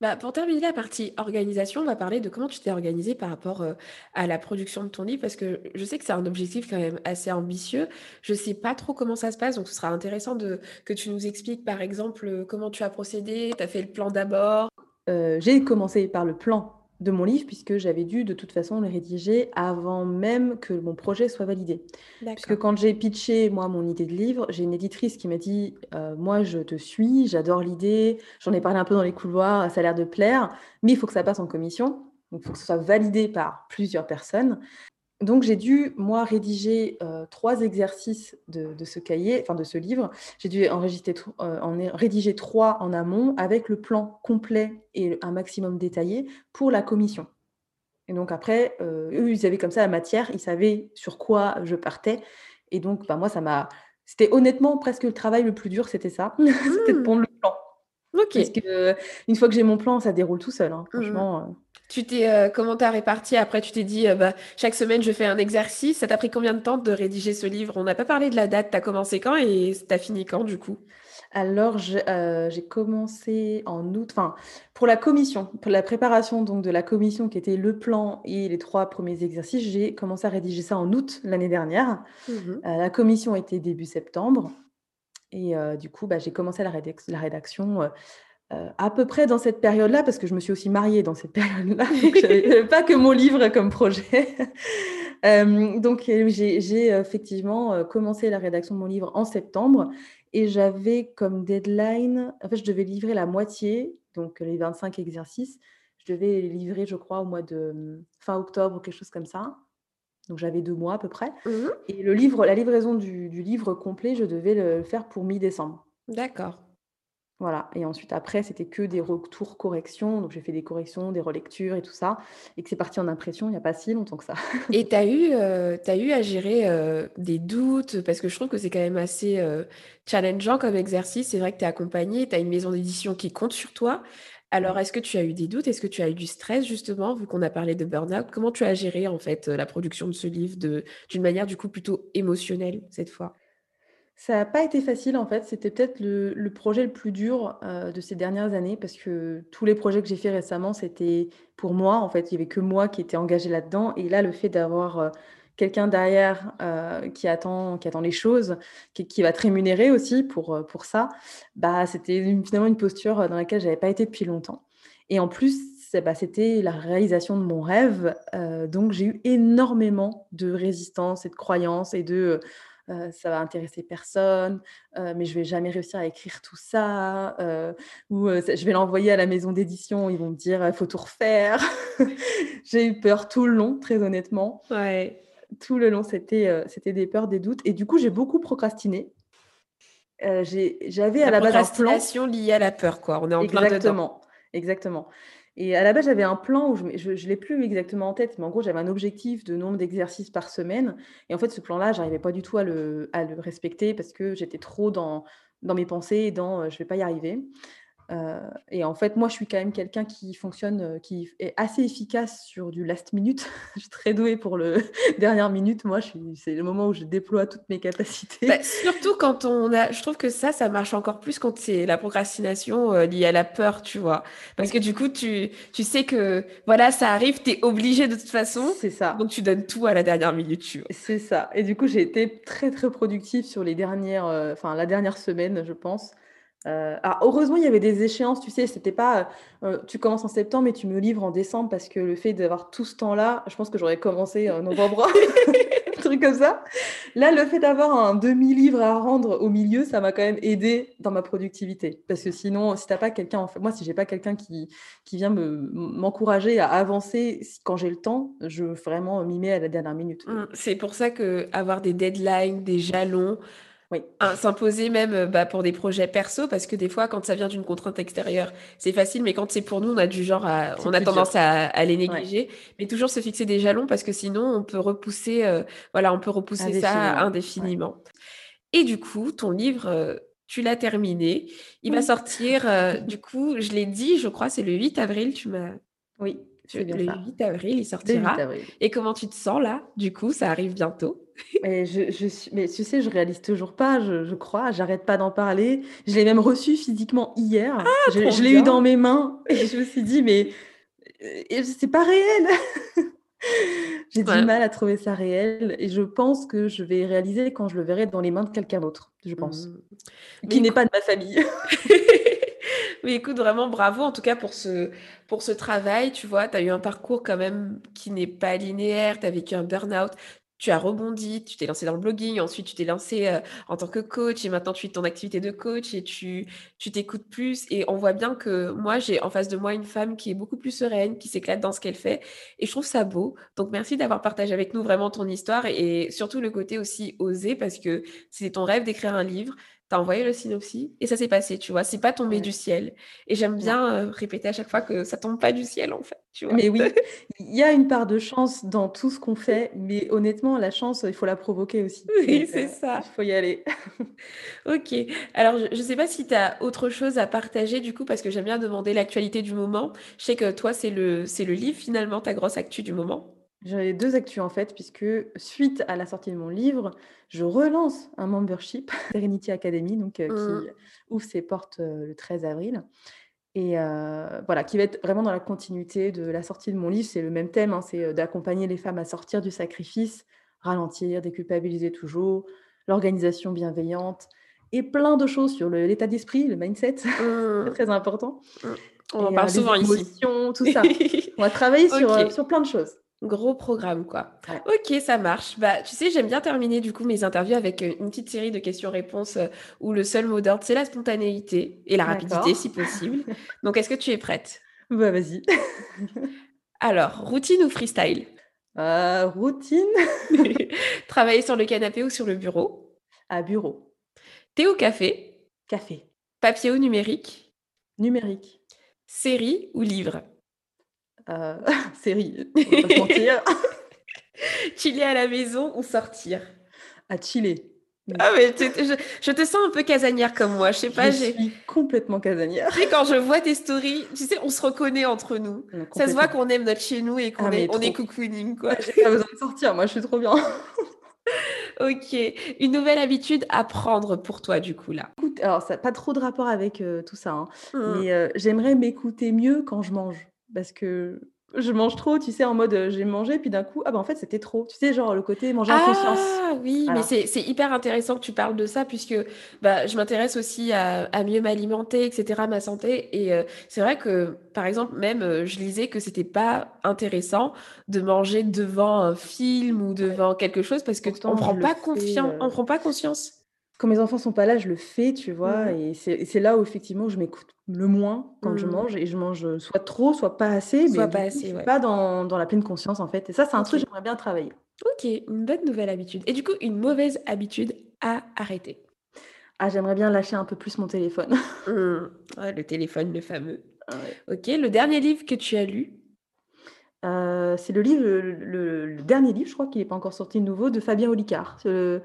Bah, pour terminer la partie organisation, on va parler de comment tu t'es organisé par rapport euh, à la production de ton livre, parce que je sais que c'est un objectif quand même assez ambitieux. Je sais pas trop comment ça se passe, donc ce sera intéressant de, que tu nous expliques, par exemple, comment tu as procédé. Tu as fait le plan d'abord, euh, j'ai commencé par le plan de mon livre puisque j'avais dû de toute façon le rédiger avant même que mon projet soit validé. Puisque quand j'ai pitché moi mon idée de livre, j'ai une éditrice qui m'a dit euh, moi je te suis, j'adore l'idée, j'en ai parlé un peu dans les couloirs, ça a l'air de plaire, mais il faut que ça passe en commission. Donc, il faut que ce soit validé par plusieurs personnes. Donc j'ai dû, moi, rédiger euh, trois exercices de, ce cahier, enfin de ce livre. J'ai dû enregistrer, euh, en, rédiger trois en amont avec le plan complet et un maximum détaillé pour la commission. Et donc après, euh, eux, ils avaient comme ça la matière, ils savaient sur quoi je partais. Et donc, bah, moi, ça m'a... C'était honnêtement presque le travail le plus dur, c'était ça. (laughs) c'était de mmh. pondre le plan. Ok. Parce que une fois que j'ai mon plan, ça déroule tout seul. Hein, mmh. Tu t'es, euh, comment t'as réparti? Après, tu t'es dit, euh, bah, chaque semaine, je fais un exercice. Ça t'a pris combien de temps de rédiger ce livre? On n'a pas parlé de la date. T'as commencé quand et t'as fini quand, du coup? Alors, j'ai commencé en août, enfin, pour la commission, pour la préparation donc de la commission qui était le plan et les trois premiers exercices, j'ai commencé à rédiger ça en août l'année dernière. Mmh la commission était début septembre et du coup, bah, j'ai commencé la la rédaction, à peu près dans cette période-là, parce que je me suis aussi mariée dans cette période-là, (laughs) donc pas que mon livre comme projet. (laughs) donc j'ai effectivement commencé la rédaction de mon livre en septembre et j'avais comme deadline, en fait, je devais livrer la moitié, donc les 25 exercices. Je devais les livrer, je crois, au mois de mmh, fin octobre ou quelque chose comme ça. Donc j'avais deux mois à peu près. Mmh et le livre, la livraison du, du livre complet, je devais le faire pour mi-décembre. D'accord. Voilà. Et ensuite, après, c'était que des retours corrections. Donc, j'ai fait des corrections, des relectures et tout ça. Et que c'est parti en impression il n'y a pas si longtemps que ça. et (laughs) tu as, eu, euh, eu à gérer euh, des doutes? Parce que je trouve que c'est quand même assez euh, challengeant comme exercice. C'est vrai que tu es accompagné, tu as une maison d'édition qui compte sur toi. Alors, est-ce que tu as eu des doutes? Est-ce que tu as eu du stress, justement, vu qu'on a parlé de burn-out? Comment tu as géré, en fait, la production de ce livre d'une manière, du coup, plutôt émotionnelle, cette fois? Ça n'a pas été facile en fait, c'était peut-être le projet le plus dur, de ces dernières années parce que tous les projets que j'ai fait récemment, c'était pour moi en fait, il y avait que moi qui étais engagée là-dedans. Et là, le fait d'avoir, quelqu'un derrière, qui attend qui attend les choses, qui va te rémunérer aussi pour, pour ça, bah, c'était finalement une posture, dans laquelle j'avais pas été depuis longtemps. Et en plus, bah, c'était la réalisation de mon rêve, donc j'ai eu énormément de résistance et de croyances et de, ça va intéresser personne, mais je vais jamais réussir à écrire tout ça, ou je vais l'envoyer à la maison d'édition, ils vont me dire il faut tout refaire. (laughs) J'ai eu peur tout le long, très honnêtement. Ouais. Tout le long, c'était c'était des peurs, des doutes, et du coup, j'ai beaucoup procrastiné. J'avais à la, base un plan. Procrastination liée à la peur, quoi. On est en plein dedans. Exactement. Et à la base, j'avais un plan où je ne l'ai plus exactement en tête, mais en gros, j'avais un objectif de nombre d'exercices par semaine. Et en fait, ce plan-là, j'arrivais pas du tout à le, à le respecter parce que j'étais trop dans, dans mes pensées et dans je vais pas y arriver. Euh, et en fait, moi, je suis quand même quelqu'un qui fonctionne, euh, qui est assez efficace sur du last minute. (laughs) je suis très douée pour le (laughs) dernière minute. Moi, c'est le moment où je déploie toutes mes capacités. Bah, surtout quand on a, je trouve que ça, ça marche encore plus quand c'est la procrastination euh, liée à la peur, tu vois. Parce que du coup, tu, tu sais que voilà, ça arrive, tu es obligé de toute façon. C'est ça. Donc, tu donnes tout à la dernière minute, tu vois. C'est ça. Et du coup, j'ai été très, très productive sur les dernières, enfin, la dernière semaine, je pense. Euh, heureusement, il y avait des échéances, tu sais, c'était pas euh, tu commences en septembre et tu me livres en décembre parce que le fait d'avoir tout ce temps-là, je pense que j'aurais commencé en novembre, (laughs) (laughs) un truc comme ça. Là, le fait d'avoir un demi-livre à rendre au milieu, ça m'a quand même aidé dans ma productivité. Parce que sinon, si t'as pas quelqu'un, en fait, moi, si j'ai pas quelqu'un qui, qui vient m'encourager à avancer quand j'ai le temps, je vraiment m'y mets à la dernière minute. Mmh, c'est pour ça que avoir des deadlines, des jalons, oui. S'imposer même euh, bah, pour des projets perso, parce que des fois, quand ça vient d'une contrainte extérieure, c'est facile, mais quand c'est pour nous, on a du genre on a tendance à, les négliger. Mais toujours se fixer des jalons, parce que sinon, on peut repousser, euh, voilà, on peut repousser ça indéfiniment. Et du coup, ton livre, euh, tu l'as terminé. Il va sortir, du coup, je l'ai dit, je crois, c'est le 8 avril, tu m'as. Oui. Le 8 avril, il sortira. Et comment tu te sens là? Du coup, ça arrive bientôt. mais, je, je suis, mais tu sais, je réalise toujours pas, je, je crois. J'arrête pas d'en parler. Je l'ai même reçu physiquement hier. Ah, je, l'ai eu dans mes mains et je me suis dit, mais euh, c'est pas réel. (laughs) J'ai du mal à trouver ça réel et je pense que je vais réaliser quand je le verrai dans les mains de quelqu'un d'autre, je pense, mmh. qui n'est pas de ma famille. (laughs) (laughs) Oui, écoute, vraiment bravo en tout cas pour ce, pour ce travail. Tu vois, tu as eu un parcours quand même qui n'est pas linéaire, tu as vécu un burn-out, tu as rebondi, tu t'es lancé dans le blogging, ensuite tu t'es lancé euh, en tant que coach et maintenant tu fais ton activité de coach et tu tu t'écoutes plus et on voit bien que moi j'ai en face de moi une femme qui est beaucoup plus sereine, qui s'éclate dans ce qu'elle fait et je trouve ça beau. Donc merci d'avoir partagé avec nous vraiment ton histoire et, surtout le côté aussi osé parce que c'est ton rêve d'écrire un livre, t'as envoyé le synopsis et ça s'est passé, tu vois. C'est pas tombé du ciel. Et j'aime bien euh, répéter à chaque fois que ça tombe pas du ciel, en fait. Tu vois. Mais oui, (laughs) il y a une part de chance dans tout ce qu'on fait, mais honnêtement, la chance, il faut la provoquer aussi. Oui, c'est euh, ça. Il faut y aller. (laughs) ok. Alors, je, ne sais pas si tu as autre chose à partager, du coup, parce que j'aime bien demander l'actualité du moment. Je sais que toi, c'est le, c'est le livre, finalement, ta grosse actu du moment. J'ai deux actus en fait, puisque suite à la sortie de mon livre, je relance un membership, (laughs) Serenity Academy, donc, qui mmh. ouvre ses portes le 13 avril. Et voilà, qui va être vraiment dans la continuité de la sortie de mon livre. C'est le même thème, hein, c'est d'accompagner les femmes à sortir du sacrifice, ralentir, déculpabiliser toujours, l'organisation bienveillante et plein de choses sur l'état d'esprit, le mindset, (laughs) mmh. très important. Mmh. On en parle souvent ici. Tout ça. (laughs) On va travailler sur, sur plein de choses. Gros programme, quoi. Ok, ça marche. Bah, tu sais, j'aime bien terminer du coup mes interviews avec euh, une petite série de questions-réponses euh, où le seul mot d'ordre, c'est la spontanéité et la rapidité, si possible. Donc, est-ce que tu es prête? Bah, vas-y. (laughs) Alors, routine ou freestyle? Euh, Routine. (laughs) Travailler sur le canapé ou sur le bureau? À bureau. Thé ou café? Café. Papier ou numérique? Numérique. Série ou livre? Euh, (laughs) série, on va pas mentir. (laughs) chiller à la maison ou sortir À chiller. Ah mais je, te sens un peu casanière comme moi, je sais pas. Je suis complètement casanière. Tu sais, quand je vois tes stories, tu sais, on se reconnaît entre nous. Ça se voit qu'on aime notre chez nous et qu'on ah, est, on est cocooning, quoi. J'ai pas besoin de sortir, moi je suis trop bien. (laughs) ok, une nouvelle habitude à prendre pour toi du coup là. Écoute, alors ça n'a pas trop de rapport avec euh, tout ça, hein. mmh. mais euh, j'aimerais m'écouter mieux quand je mange parce que je mange trop, tu sais, en mode j'ai mangé, puis d'un coup, ah ben en fait c'était trop. Tu sais, genre le côté manger en conscience. Ah oui, mais c'est hyper intéressant que tu parles de ça, puisque bah, je m'intéresse aussi à, mieux m'alimenter, etc., ma santé. Et c'est vrai que, par exemple, même je lisais que c'était pas intéressant de manger devant un film ou devant quelque chose, parce que on prend pas confiance, on prend pas conscience quand mes enfants sont pas là, je le fais, tu vois. Mmh. Et c'est là où effectivement je m'écoute le moins quand je mmh. mange et je mange soit trop, soit pas assez, soit pas assez, pas dans, dans, la pleine conscience en fait. Et ça, c'est un truc que j'aimerais bien travailler. Ok, une bonne nouvelle habitude. Et du coup, une mauvaise habitude à arrêter. Ah, j'aimerais bien lâcher un peu plus mon téléphone. Mmh. le téléphone, le fameux. Ah ok, le dernier livre que tu as lu? Euh, c'est le livre, le, dernier livre, je crois qu'il n'est pas encore sorti nouveau, de Fabien Olicard. je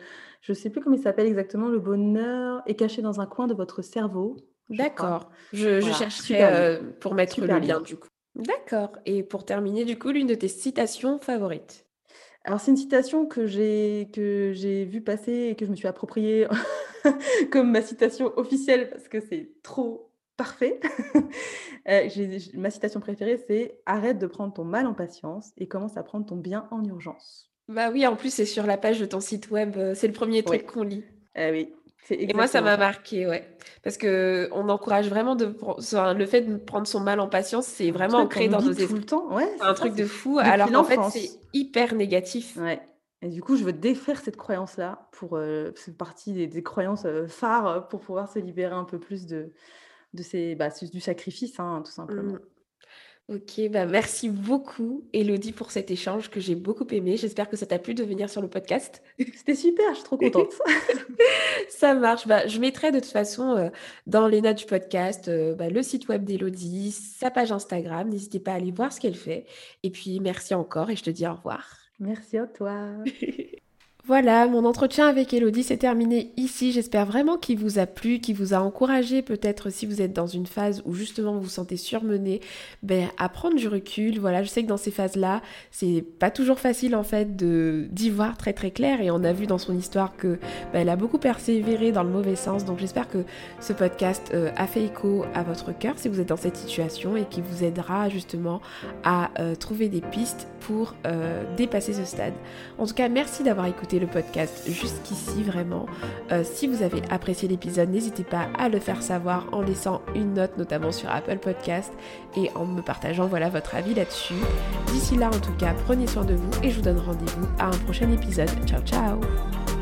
ne sais plus comment il s'appelle exactement. Le bonheur est caché dans un coin de votre cerveau. D'accord. Je, chercherai euh, pour mettre le lien du coup. D'accord. Et pour terminer, du coup, l'une de tes citations favorites Alors, c'est une citation que j'ai que j'ai vue passer et que je me suis appropriée (laughs) comme ma citation officielle parce que c'est trop parfait. (laughs) Euh, ma citation préférée, c'est Arrête de prendre ton mal en patience et commence à prendre ton bien en urgence. Bah oui, en plus, c'est sur la page de ton site web. Euh, c'est le premier truc qu'on lit. Ah oui. Et moi, ça m'a marqué, ouais. Parce que on encourage vraiment de le fait de prendre son mal en patience, c'est vraiment ancré dans nos esprits. tout le temps, ouais. C'est un truc de fou. Alors en fait, c'est hyper négatif. Ouais. Et du coup, je veux défaire cette croyance-là pour euh, c'est partie des, croyances euh, phares pour pouvoir se libérer un peu plus de de ces bah, du sacrifice, hein, tout simplement. Mmh. Ok, bah merci beaucoup Elodie pour cet échange que j'ai beaucoup aimé. J'espère que ça t'a plu de venir sur le podcast. (laughs) C'était super, je suis trop contente. (laughs) ça marche. Bah, je mettrai de toute façon euh, dans les notes du podcast euh, bah, le site web d'Elodie, sa page Instagram. N'hésitez pas à aller voir ce qu'elle fait. Et puis merci encore et je te dis au revoir. Merci à toi. (laughs) Voilà, mon entretien avec Elodie s'est terminé ici. J'espère vraiment qu'il vous a plu, qu'il vous a encouragé peut-être si vous êtes dans une phase où justement vous vous sentez surmené, ben, à prendre du recul. Voilà, je sais que dans ces phases-là, c'est pas toujours facile en fait d'y voir très très clair et on a vu dans son histoire que ben, elle a beaucoup persévéré dans le mauvais sens. Donc j'espère que ce podcast euh, a fait écho à votre cœur si vous êtes dans cette situation et qui vous aidera justement à euh, trouver des pistes pour euh, dépasser ce stade. En tout cas, merci d'avoir le podcast jusqu'ici vraiment. Euh, si vous avez apprécié l'épisode, n'hésitez pas à le faire savoir en laissant une note notamment sur Apple Podcast et en me partageant voilà votre avis là-dessus. D'ici là en tout cas, prenez soin de vous et je vous donne rendez-vous à un prochain épisode. Ciao ciao